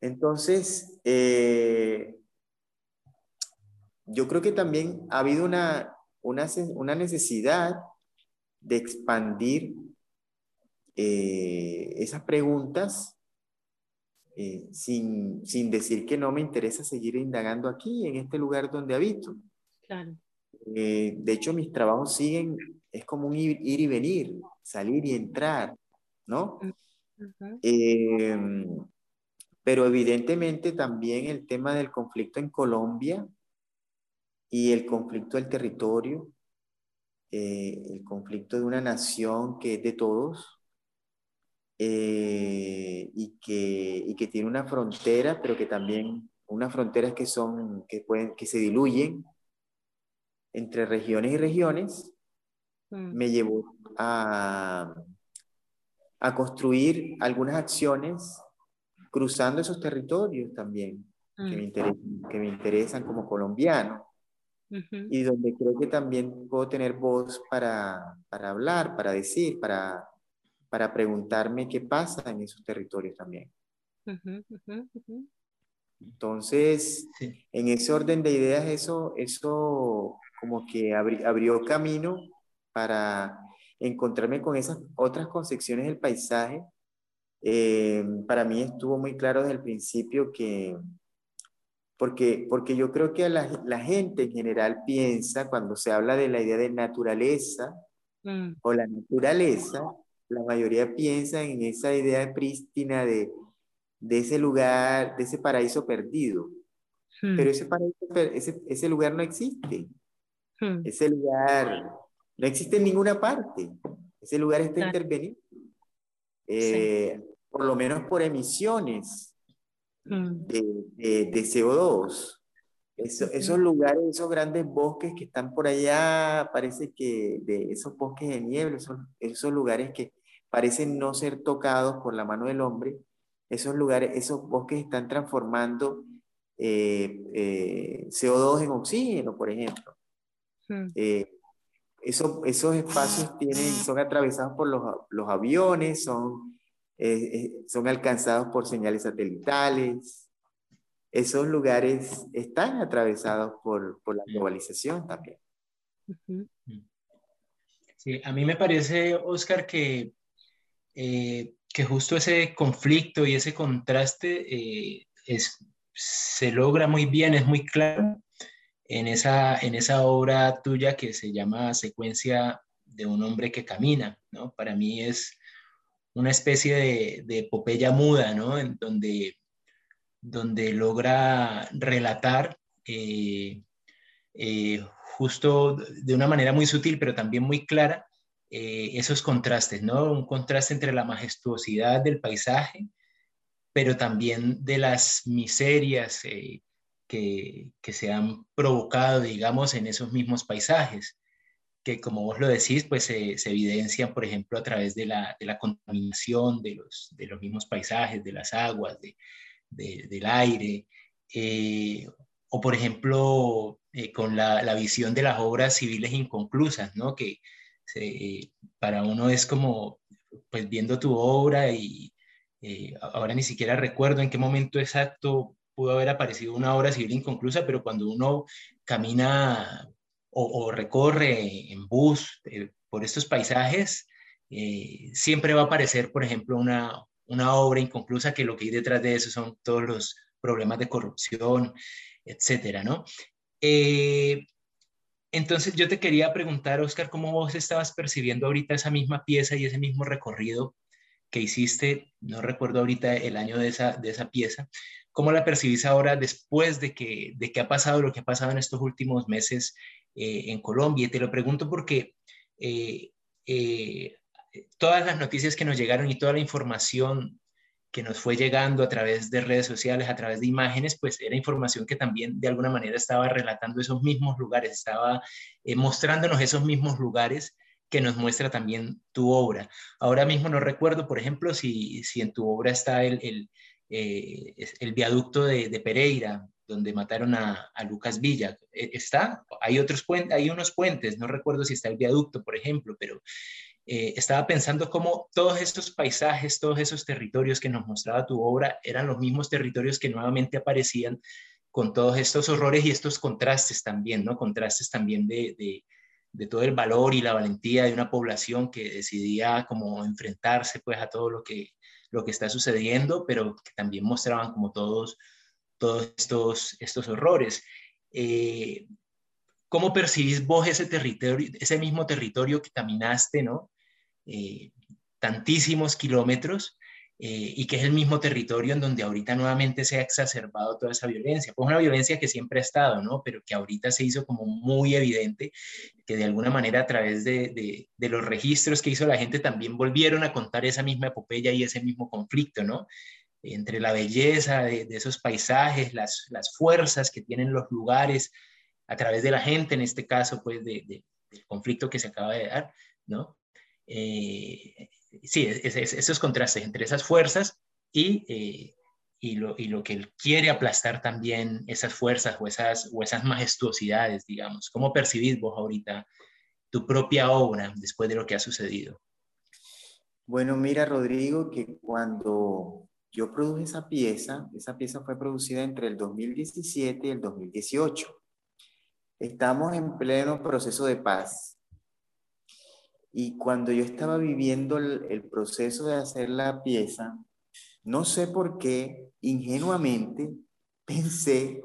Entonces, eh, yo creo que también ha habido una, una, necesidad de expandir eh, esas preguntas eh, sin, decir que no me interesa seguir indagando aquí, en este lugar donde habito. Claro. Eh, de hecho, mis trabajos siguen, es como un ir, y venir, salir y entrar, ¿no? pero evidentemente también el tema del conflicto en Colombia y el conflicto del territorio, eh, el conflicto de una nación que es de todos eh, y, que, y que tiene una frontera, pero que también unas fronteras que son, que pueden, que se diluyen entre regiones y regiones, mm. me llevó a, a construir algunas acciones cruzando esos territorios también, que, me mm. interesan, que me interesan como colombiano y donde creo que también puedo tener voz para, para hablar, para decir, para, para preguntarme qué pasa en esos territorios también. Entonces, en ese orden de ideas, eso, eso como que abrió camino para encontrarme con esas otras concepciones del paisaje. Eh, para mí estuvo muy claro desde el principio que, porque, porque yo creo que la, la, gente en general piensa, cuando se habla de la idea de naturaleza mm. o la naturaleza, la mayoría piensa en esa idea prístina de, de ese lugar, de ese paraíso perdido. Mm. Pero ese, paraíso, ese, ese, lugar no existe. Mm. Ese lugar no existe en ninguna parte. Ese lugar está intervenido. Eh, por lo menos por emisiones Mm. de, de, CO2. esos lugares, esos grandes bosques que están por allá, parece que de esos bosques de niebla, esos, esos lugares que parecen no ser tocados por la mano del hombre, esos lugares, esos bosques están transformando eh, eh, CO2 en oxígeno, por ejemplo. Hmm. Eh, esos espacios tienen, son atravesados por los, los aviones, son, eh, eh, son alcanzados por señales satelitales. Esos lugares están atravesados por, por la globalización también.
Sí, a mí me parece, Oscar, que, que justo ese conflicto y ese contraste es, se logra muy bien, es muy claro en esa, en esa obra tuya que se llama Secuencia de un hombre que camina, ¿no? Para mí es una especie de, de epopeya muda, ¿no? En donde, donde logra relatar eh, eh, justo de una manera muy sutil, pero también muy clara, eh, esos contrastes, ¿no? Un contraste entre la majestuosidad del paisaje, pero también de las miserias que, se han provocado, digamos, en esos mismos paisajes, que como vos lo decís, pues se, evidencian, por ejemplo, a través de la, contaminación de los, de los mismos paisajes, de las aguas, del aire, eh, o por ejemplo, eh, con la, visión de las obras civiles inconclusas, ¿no? Que para uno es como, pues viendo tu obra y eh, ahora ni siquiera recuerdo en qué momento exacto pudo haber aparecido una obra civil inconclusa, pero cuando uno camina o, recorre en bus eh, por estos paisajes, eh, siempre va a aparecer, por ejemplo, una, una obra inconclusa que lo que hay detrás de eso son todos los problemas de corrupción, etcétera, ¿no? Eh, entonces yo te quería preguntar, Oscar, ¿cómo vos estabas percibiendo ahorita esa misma pieza y ese mismo recorrido que hiciste? No recuerdo ahorita el año de esa, de esa pieza, ¿Cómo la percibís ahora después de que, de que ha pasado lo que ha pasado en estos últimos meses eh, en Colombia? Y te lo pregunto porque eh, eh, todas las noticias que nos llegaron y toda la información que nos fue llegando a través de redes sociales, a través de imágenes, pues era información que también de alguna manera estaba relatando esos mismos lugares, estaba mostrándonos esos mismos lugares que nos muestra también tu obra. Ahora mismo no recuerdo, por ejemplo, si, si en tu obra está el, eh, el viaducto de, Pereira, donde mataron a, Lucas Villa. E, ¿Está? Hay, otros puentes, hay unos puentes, no recuerdo si está el viaducto, por ejemplo, pero eh, estaba pensando cómo todos estos paisajes, todos esos territorios que nos mostraba tu obra eran los mismos territorios que nuevamente aparecían con todos estos horrores y estos contrastes también, ¿no? Contrastes también de, de, de todo el valor y la valentía de una población que decidía como enfrentarse pues a todo lo que lo que está sucediendo, pero que también mostraban como todos, todos estos, estos horrores. Eh, ¿Cómo percibís vos ese territorio, ese mismo territorio que caminaste, ¿no? Eh, tantísimos kilómetros eh, y que es el mismo territorio en donde ahorita nuevamente se ha exacerbado toda esa violencia. Pues una violencia que siempre ha estado, ¿no? Pero que ahorita se hizo como muy evidente, que de alguna manera a través de, de, los registros que hizo la gente también volvieron a contar esa misma epopeya y ese mismo conflicto, ¿no? Entre la belleza de, de esos paisajes, las, las, fuerzas que tienen los lugares, a través de la gente, en este caso, pues, del conflicto que se acaba de dar, ¿no? Eh, sí, esos contrastes entre esas fuerzas y, eh, y, lo, y, lo, que él quiere aplastar también esas fuerzas o esas, o esas majestuosidades, digamos. ¿Cómo percibís vos ahorita tu propia obra después de lo que ha sucedido?
Bueno, mira, Rodrigo, que cuando yo produje esa pieza, esa pieza fue producida entre el 2017 y el 2018. Estamos en pleno proceso de paz y cuando yo estaba viviendo el, proceso de hacer la pieza, no sé por qué, ingenuamente, pensé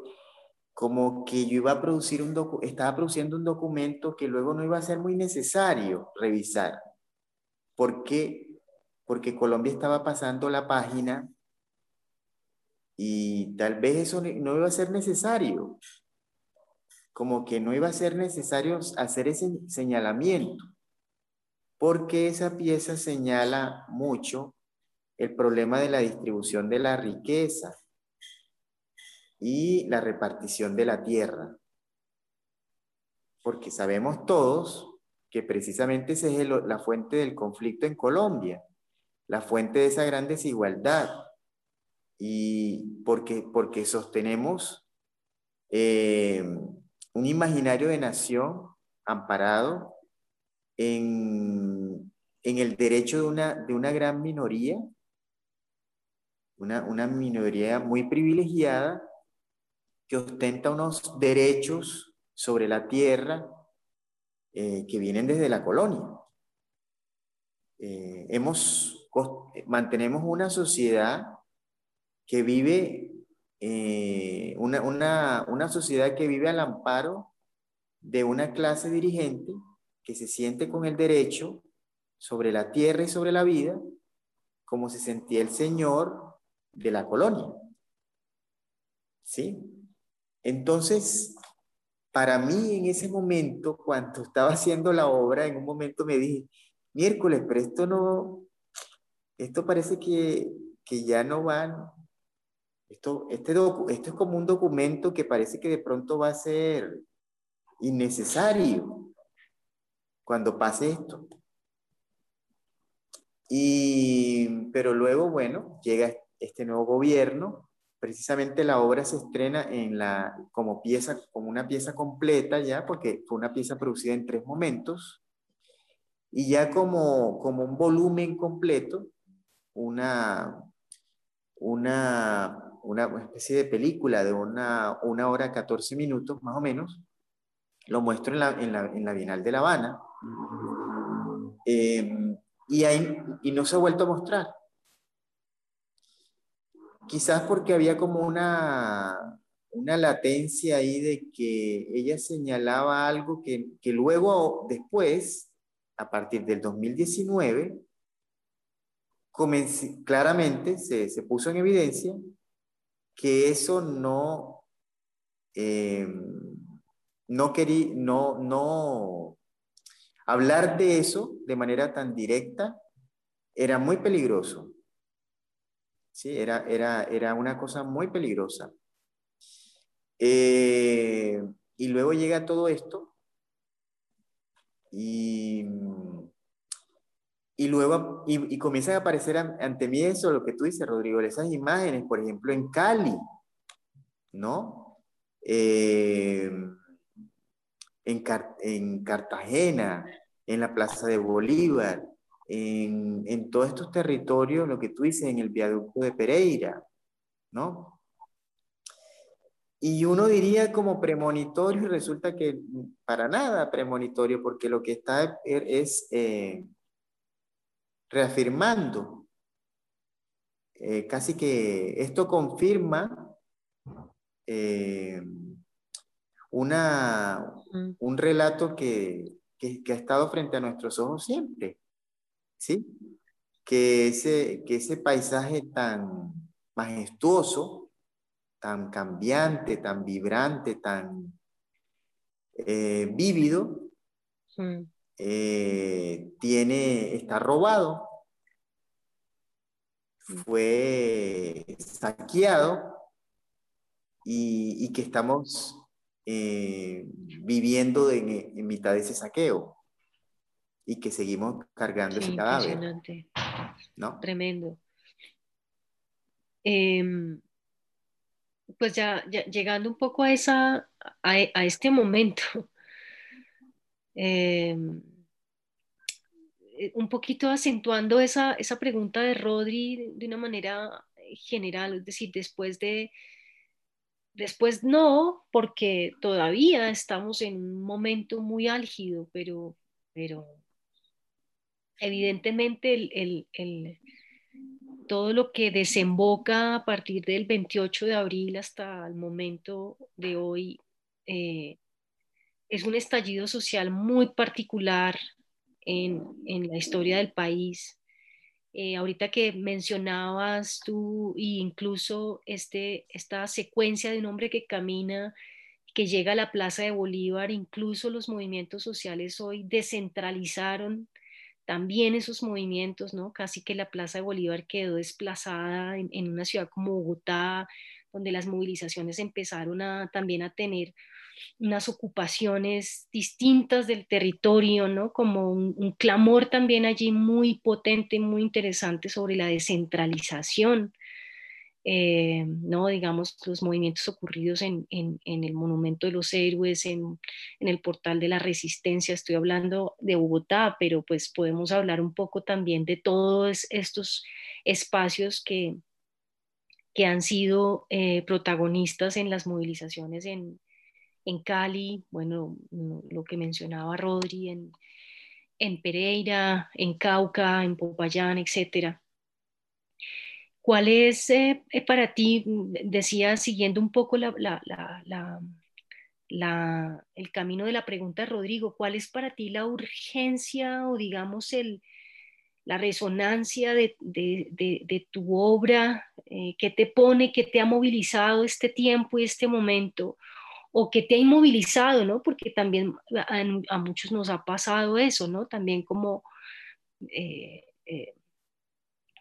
como que yo iba a producir un estaba produciendo un documento que luego no iba a ser muy necesario revisar. ¿Por qué? Porque Colombia estaba pasando la página y tal vez eso no iba a ser necesario. Como que no iba a ser necesario hacer ese señalamiento porque esa pieza señala mucho el problema de la distribución de la riqueza y la repartición de la tierra. Porque sabemos todos que precisamente esa es la fuente del conflicto en Colombia, la fuente de esa gran desigualdad. Y porque, porque sostenemos eh, un imaginario de nación amparado en, el derecho de una, de una gran minoría, una, una minoría muy privilegiada que ostenta unos derechos sobre la tierra eh, que vienen desde la colonia. Eh, hemos, mantenemos una sociedad que vive, eh, una, una, una sociedad que vive al amparo de una clase dirigente que se siente con el derecho sobre la tierra y sobre la vida, como se sentía el señor de la colonia. ¿Sí? Entonces, para mí en ese momento, cuando estaba haciendo la obra, en un momento me dije, miércoles, pero esto no, esto parece que, que ya no van, esto, este esto es como un documento que parece que de pronto va a ser innecesario cuando pase esto. Y, pero luego, bueno, llega este nuevo gobierno. Precisamente la obra se estrena en la, como pieza, como una pieza completa ya, porque fue una pieza producida en tres momentos. Y ya como, como un volumen completo, una, una, una especie de película de una, una hora 14 minutos más o menos, lo muestro en la, en la, en la Bienal de La Habana, em, y, ahí, y no se ha vuelto a mostrar. Quizás porque había como una, una latencia ahí de que ella señalaba algo que, que luego, después, a partir del 2019, claramente se, se, puso en evidencia que eso no, eh, no quería, no, no, hablar de eso de manera tan directa era muy peligroso. Sí, era, era, era una cosa muy peligrosa. Eh, y luego llega todo esto y, y luego y, y, comienzan a aparecer ante mí eso, lo que tú dices, Rodrigo, esas imágenes, por ejemplo, en Cali, ¿no? Eh, en, Cartagena, en la Plaza de Bolívar, en, en todos estos territorios, lo que tú dices, en el viaducto de Pereira, ¿no? Y uno diría como premonitorio y resulta que para nada premonitorio, porque lo que está es eh, reafirmando. Eh, casi que esto confirma eh, una, un relato que, que, ha estado frente a nuestros ojos siempre, ¿sí? Que ese, que ese paisaje tan majestuoso, tan cambiante, tan vibrante, tan eh, vívido, eh, tiene, está robado, fue saqueado y, y que estamos eh, viviendo en, mitad de ese saqueo y que seguimos cargando ese cadáver.
¿no? Tremendo. Em, pues ya, llegando un poco a, esa, a, este momento, eh, un poquito acentuando esa, esa pregunta de Rodri de una manera general, es decir, después de Después no, porque todavía estamos en un momento muy álgido, pero, pero evidentemente el, todo lo que desemboca a partir del 28 de abril hasta el momento de hoy eh, es un estallido social muy particular en, en la historia del país eh, ahorita que mencionabas tú e incluso este, esta secuencia de un hombre que camina, que llega a la Plaza de Bolívar, incluso los movimientos sociales hoy descentralizaron también esos movimientos, ¿no? Casi que la Plaza de Bolívar quedó desplazada en, una ciudad como Bogotá, donde las movilizaciones empezaron a, también a tener unas ocupaciones distintas del territorio, ¿no? Como un, clamor también allí muy potente, muy interesante sobre la descentralización eh, ¿no? digamos, los movimientos ocurridos en, en, el Monumento de los Héroes, en, en, el Portal de la Resistencia, estoy hablando de Bogotá, pero pues podemos hablar un poco también de todos estos espacios que, que han sido eh, protagonistas en las movilizaciones en, en Cali, bueno, lo que mencionaba Rodri, en, Pereira, en Cauca, en Popayán, etcétera. ¿Cuál es eh, eh, para ti, decía, siguiendo un poco el camino de la pregunta Rodrigo, cuál es para ti la urgencia o digamos la resonancia de, tu obra, eh, qué te pone, qué te ha movilizado este tiempo y este momento, o qué te ha inmovilizado, ¿no? Porque también a, muchos nos ha pasado eso, ¿no? También como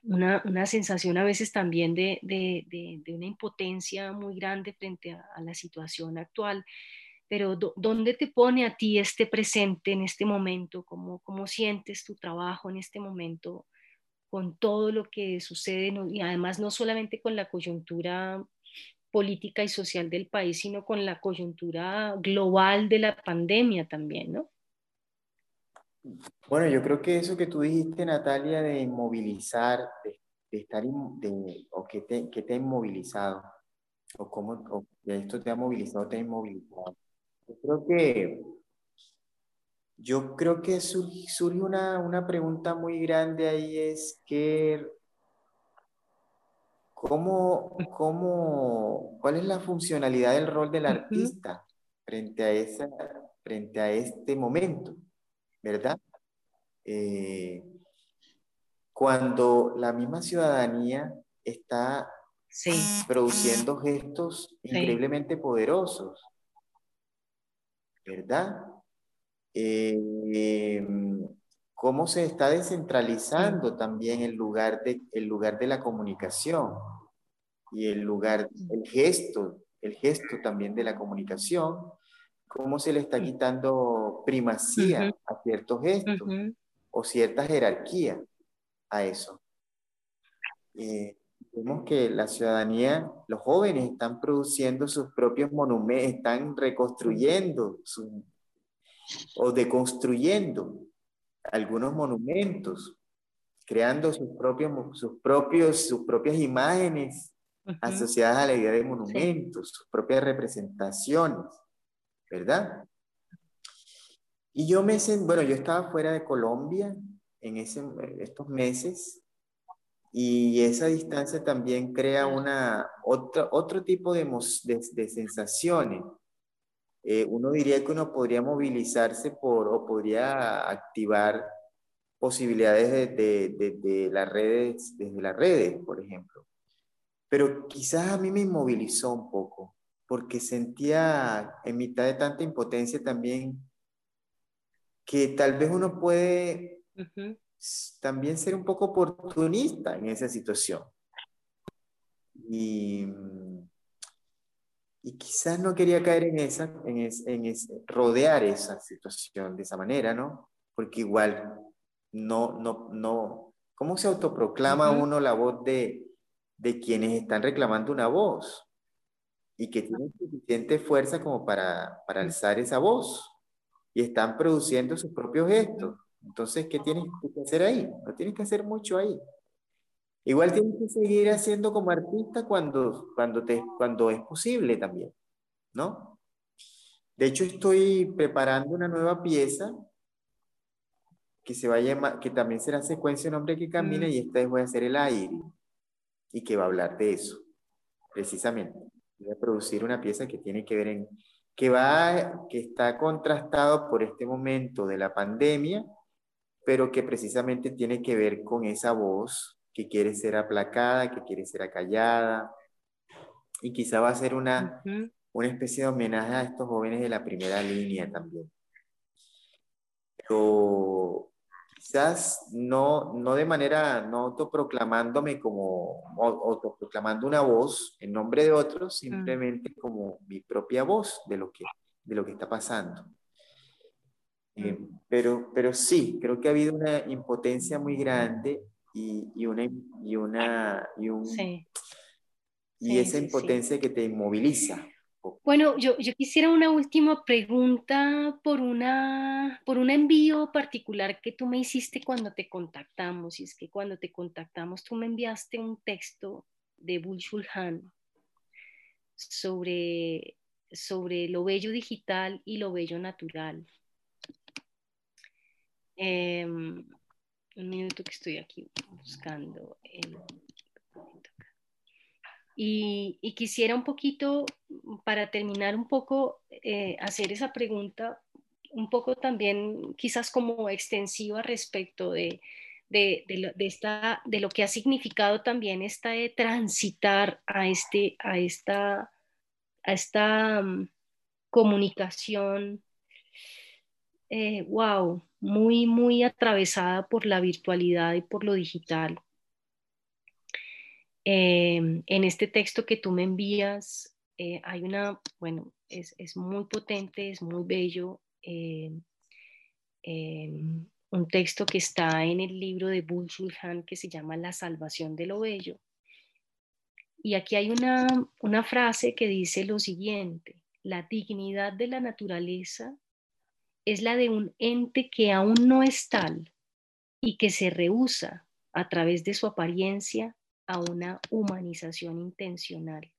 una, una, sensación a veces también de, de, de, una impotencia muy grande frente a, la situación actual. Pero ¿dónde te pone a ti este presente en este momento? ¿Cómo, ¿Cómo sientes tu trabajo en este momento con todo lo que sucede? Y además no solamente con la coyuntura política y social del país, sino con la coyuntura global de la pandemia también, ¿no?
Bueno, yo creo que eso que tú dijiste, Natalia, de inmovilizar, de, estar, de, o que te, que te ha inmovilizado, o cómo o esto te ha movilizado, te ha inmovilizado. Yo creo que, yo creo que surge, una, una pregunta muy grande ahí, es que, ¿cómo, cómo, ¿cuál es la funcionalidad del rol del artista frente a, esa, frente a este momento? ¿verdad? Eh, cuando la misma ciudadanía está produciendo gestos increíblemente poderosos, ¿verdad? Eh, cómo se está descentralizando también el lugar, de, el lugar de la comunicación y el lugar, el gesto, el gesto también de la comunicación cómo se le está quitando primacía a ciertos gestos o cierta jerarquía a eso. Eh, vemos que la ciudadanía, los jóvenes están produciendo sus propios monumentos, están reconstruyendo o deconstruyendo algunos monumentos, creando sus propios, sus propios, sus propias imágenes asociadas a la idea de monumentos, sus propias representaciones. ¿verdad? Y yo me bueno, yo estaba fuera de Colombia en ese, estos meses y esa distancia también crea una, otra, otro tipo de, de, sensaciones. Eh, uno diría que uno podría movilizarse por, o podría activar posibilidades de, de, de, las redes, desde las redes, por ejemplo. Pero quizás a mí me inmovilizó un poco porque sentía en mitad de tanta impotencia también que tal vez uno puede también ser un poco oportunista en esa situación. Y, y quizás no quería caer en esa, en, en rodear esa situación de esa manera, ¿no? Porque igual no, no, no, ¿cómo se autoproclama uno la voz de, de quienes están reclamando una voz? y que tienen suficiente fuerza como para, para alzar esa voz y están produciendo sus propios gestos. Entonces, ¿qué tienes que hacer ahí? No tienes que hacer mucho ahí. Igual tienes que seguir haciendo como artista cuando, cuando, te, cuando es posible también, ¿no? De hecho, estoy preparando una nueva pieza que se va a llamar, que también será secuencia Un hombre que camina, mm. y esta vez voy a hacer el aire, y que va a hablar de eso, precisamente voy a producir una pieza que tiene que ver en, que va, que está contrastado por este momento de la pandemia, pero que precisamente tiene que ver con esa voz que quiere ser aplacada, que quiere ser acallada, y quizá va a ser una, una especie de homenaje a estos jóvenes de la primera línea también. Pero quizás no, no de manera, no autoproclamándome como, autoproclamando una voz en nombre de otros, mm. simplemente como mi propia voz de lo que, de lo que está pasando. Eh, mm. pero, pero sí, creo que ha habido una impotencia muy grande y, y una, y una, y un, y esa impotencia que te inmoviliza.
Bueno, yo, yo, quisiera una última pregunta por, una, por un envío particular que tú me hiciste cuando te contactamos. Y es que cuando te contactamos tú me enviaste un texto de Bulshulhan sobre, sobre lo bello digital y lo bello natural. Em, un minuto que estoy aquí buscando el y, y, quisiera un poquito, para terminar un poco, eh, hacer esa pregunta un poco también quizás como extensiva respecto de, de, de, de, esta, de lo que ha significado también esta de transitar a, este, a esta, a esta um, comunicación, eh, wow, muy, muy atravesada por la virtualidad y por lo digital. Eh, en este texto que tú me envías eh, hay una, bueno, es, es, muy potente, es muy bello. Eh, un texto que está en el libro de Bull que se llama La salvación de lo bello. Y aquí hay una, una frase que dice lo siguiente, la dignidad de la naturaleza es la de un ente que aún no es tal y que se rehúsa a través de su apariencia a una humanización intencional.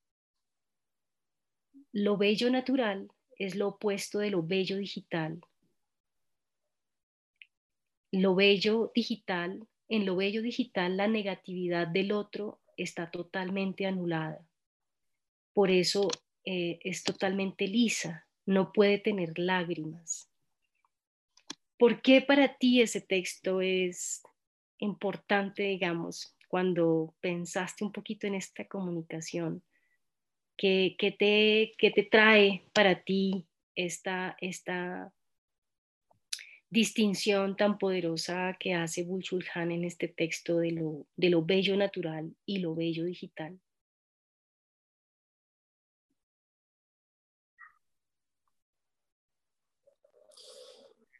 Lo bello natural es lo opuesto de lo bello digital. Lo bello digital, en lo bello digital la negatividad del otro está totalmente anulada. Por eso eh, es totalmente lisa, no puede tener lágrimas. ¿Por qué para ti ese texto es importante, digamos, cuando pensaste un poquito en esta comunicación? ¿Qué, te, te, trae para ti esta, esta distinción tan poderosa que hace Bulchulhan en este texto de lo, de lo bello natural y lo bello digital?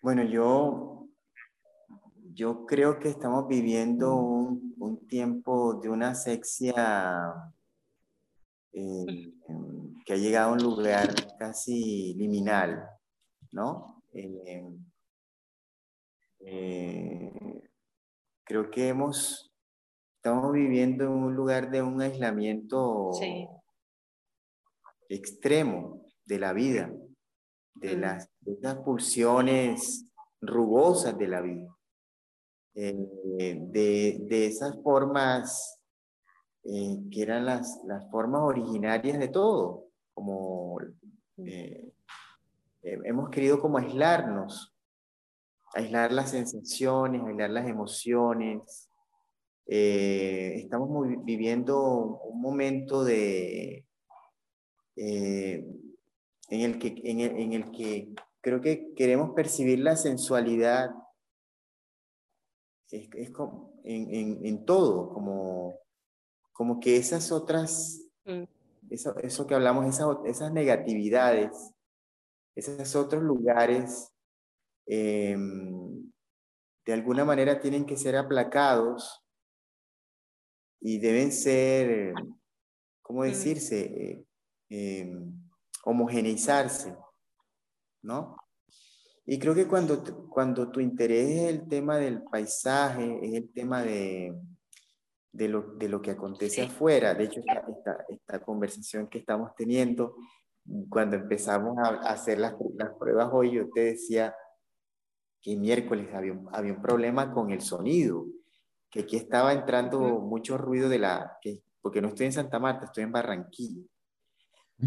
Bueno, yo, yo creo que estamos viviendo un, un tiempo de una sexia eh, que ha llegado a un lugar casi liminal, ¿no? Eh, eh, creo que hemos, estamos viviendo en un lugar de un aislamiento extremo de la vida, de, las, pulsiones rugosas de la vida, de, de esas formas eh, que eran las, las, formas originarias de todo, como eh, hemos querido como aislarnos, aislar las sensaciones, aislar las emociones. Eh, estamos viviendo un momento de, en, el que, en, el, en el que creo que queremos percibir la sensualidad es, es como en, en, en, todo, como como que esas otras, mm. eso, eso, que hablamos, esas, esas negatividades, esos otros lugares, em, de alguna manera tienen que ser aplacados y deben ser, ¿cómo mm. decirse? Eh, em, homogeneizarse, ¿no? Y creo que cuando, cuando tu interés es el tema del paisaje, es el tema de, de lo, de lo que acontece afuera. De hecho, esta, esta, conversación que estamos teniendo, cuando empezamos a, hacer las, las, pruebas hoy, yo te decía que miércoles había un, había un problema con el sonido, que aquí estaba entrando mucho ruido de la, que, porque no estoy en Santa Marta, estoy en Barranquilla,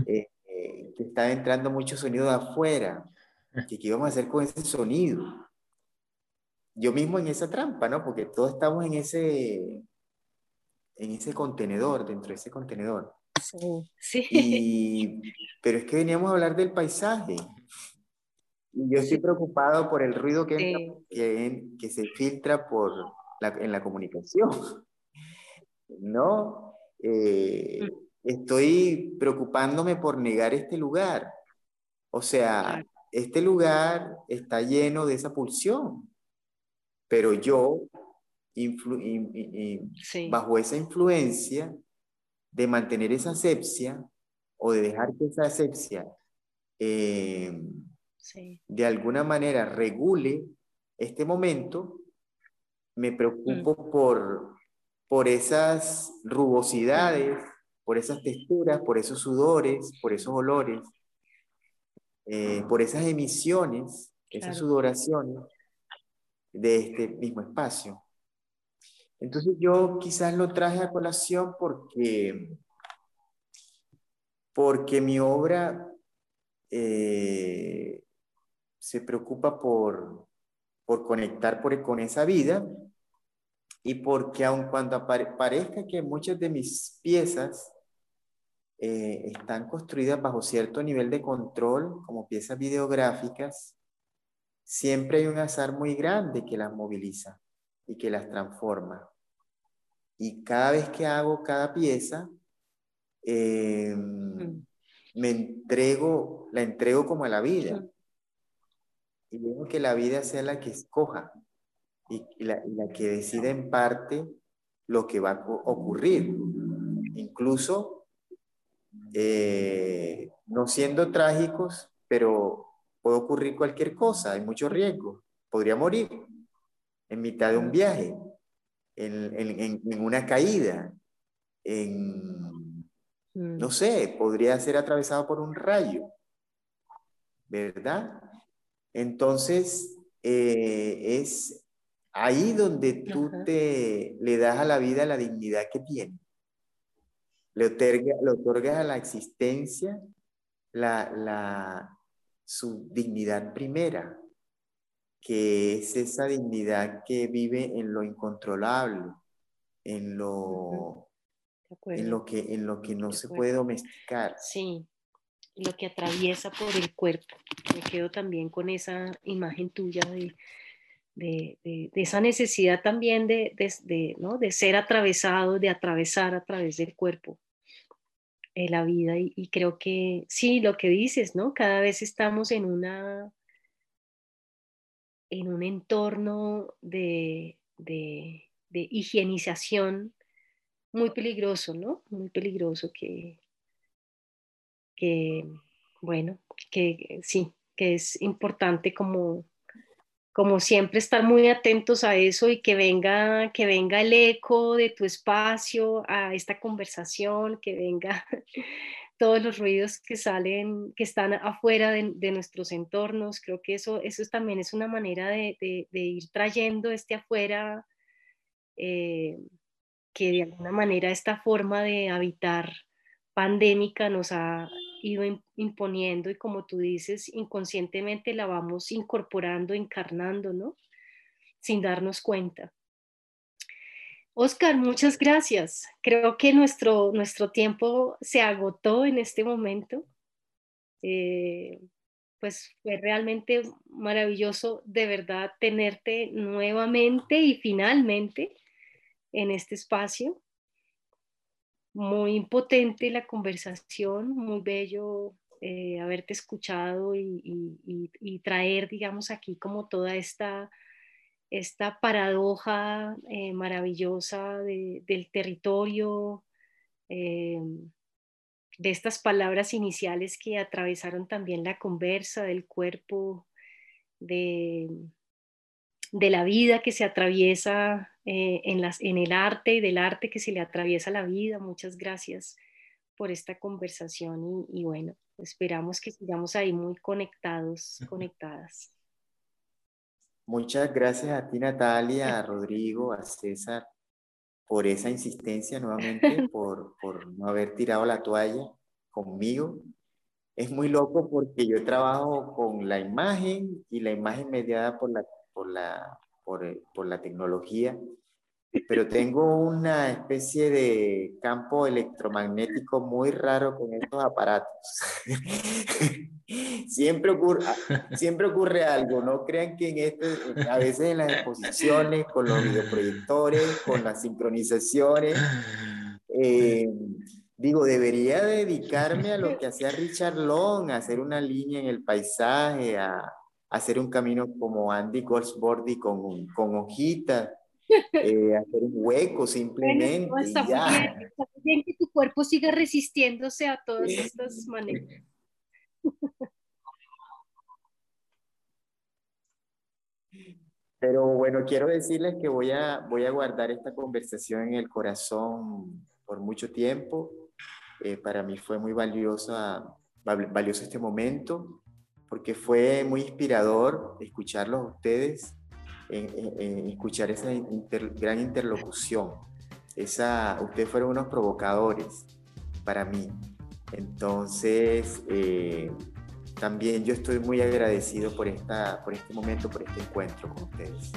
eh, eh, que estaba entrando mucho sonido de afuera, que qué íbamos a hacer con ese sonido. Yo mismo en esa trampa, ¿no? Porque todos estamos en ese, en ese contenedor, dentro de ese contenedor. Sí. sí. pero es que veníamos a hablar del paisaje. Y yo estoy preocupado por el ruido que, que, se filtra por en la comunicación. ¿No? Eh, mm. Estoy preocupándome por negar este lugar. O sea, este lugar está lleno de esa pulsión, pero yo bajo esa influencia, de mantener esa asepsia o de dejar que esa asepsia eh, de alguna manera regule este momento, me preocupo mm. por, por esas rugosidades, por esas texturas, por esos sudores, por esos olores, eh, por esas emisiones, esas sudoraciones de este mismo espacio. Entonces yo quizás lo traje a colación porque, porque mi obra eh, se preocupa por, por conectar por, con esa vida y porque aun cuando parezca que muchas de mis piezas eh, están construidas bajo cierto nivel de control, como piezas videográficas, siempre hay un azar muy grande que las moviliza y que las transforma. Y cada vez que hago cada pieza, em, mm. me entrego, la entrego como a la vida. Y dejo que la vida sea la que escoja y, la, que decida en parte lo que va a ocurrir. Incluso eh, no siendo trágicos, pero puede ocurrir cualquier cosa, hay mucho riesgo. Podría morir en mitad de un viaje, en, una caída, en, no mm. sé, podría ser atravesado por un rayo, ¿verdad? Entonces, eh, es ahí donde tú te le das a la vida la dignidad que tiene. Le, otorga, le otorgas a la existencia la, la, su dignidad primera, que es esa dignidad que vive en lo incontrolable, en lo, en lo, que, en lo que no se puede domesticar.
Sí, lo que atraviesa por el cuerpo. Me quedo también con esa imagen tuya de, de, de, esa necesidad también de, ¿no? de ser atravesado, de atravesar a través del cuerpo la vida y, creo que sí, lo que dices, ¿no? Cada vez estamos en una en un entorno de, de, higienización muy peligroso, ¿no? Muy peligroso que, que, bueno, que sí, que es importante como como siempre estar muy atentos a eso y que venga, que venga el eco de tu espacio a esta conversación, que venga todos los ruidos que salen, que están afuera de, nuestros entornos. Creo que eso, eso también es una manera de, ir trayendo este afuera, eh, que de alguna manera esta forma de habitar pandémica nos ha ido imponiendo y como tú dices, inconscientemente la vamos incorporando, encarnando, ¿no? Sin darnos cuenta. Oscar, muchas gracias. Creo que nuestro, nuestro tiempo se agotó en este momento. Eh, pues fue realmente maravilloso de verdad tenerte nuevamente y finalmente en este espacio muy potente la conversación, muy bello eh, haberte escuchado y, traer, digamos, aquí como toda esta, esta paradoja eh, maravillosa del territorio, eh, de estas palabras iniciales que atravesaron también la conversa del cuerpo, de, de la vida que se atraviesa eh, en, las, en el arte y del arte que se le atraviesa la vida. Muchas gracias por esta conversación y, bueno, esperamos que sigamos ahí muy conectados, conectadas.
Muchas gracias a ti Natalia, a Rodrigo, a César por esa insistencia nuevamente, por, por no haber tirado la toalla conmigo. Es muy loco porque yo trabajo con la imagen y la imagen mediada por la por la, por, por la tecnología, pero tengo una especie de campo electromagnético muy raro con estos aparatos. siempre, ocurre, siempre ocurre algo, no crean que en este, a veces en las exposiciones, con los videoproyectores, con las sincronizaciones, eh, digo, debería dedicarme a lo que hacía Richard Long, a hacer una línea en el paisaje, a, hacer un camino como Andy Goldsworthy con, con hojitas, eh, hacer un hueco simplemente.
está, Muy bien, está muy bien que tu cuerpo siga resistiéndose a todas estas maneras.
Pero bueno, quiero decirles que voy a, voy a guardar esta conversación en el corazón por mucho tiempo. Eh, para mí fue muy valiosa, valioso este momento porque fue muy inspirador escucharlos a ustedes, en, escuchar esa gran interlocución. Esa, ustedes fueron unos provocadores para mí. Entonces, eh, también yo estoy muy agradecido por, esta, por este momento, por este encuentro con ustedes.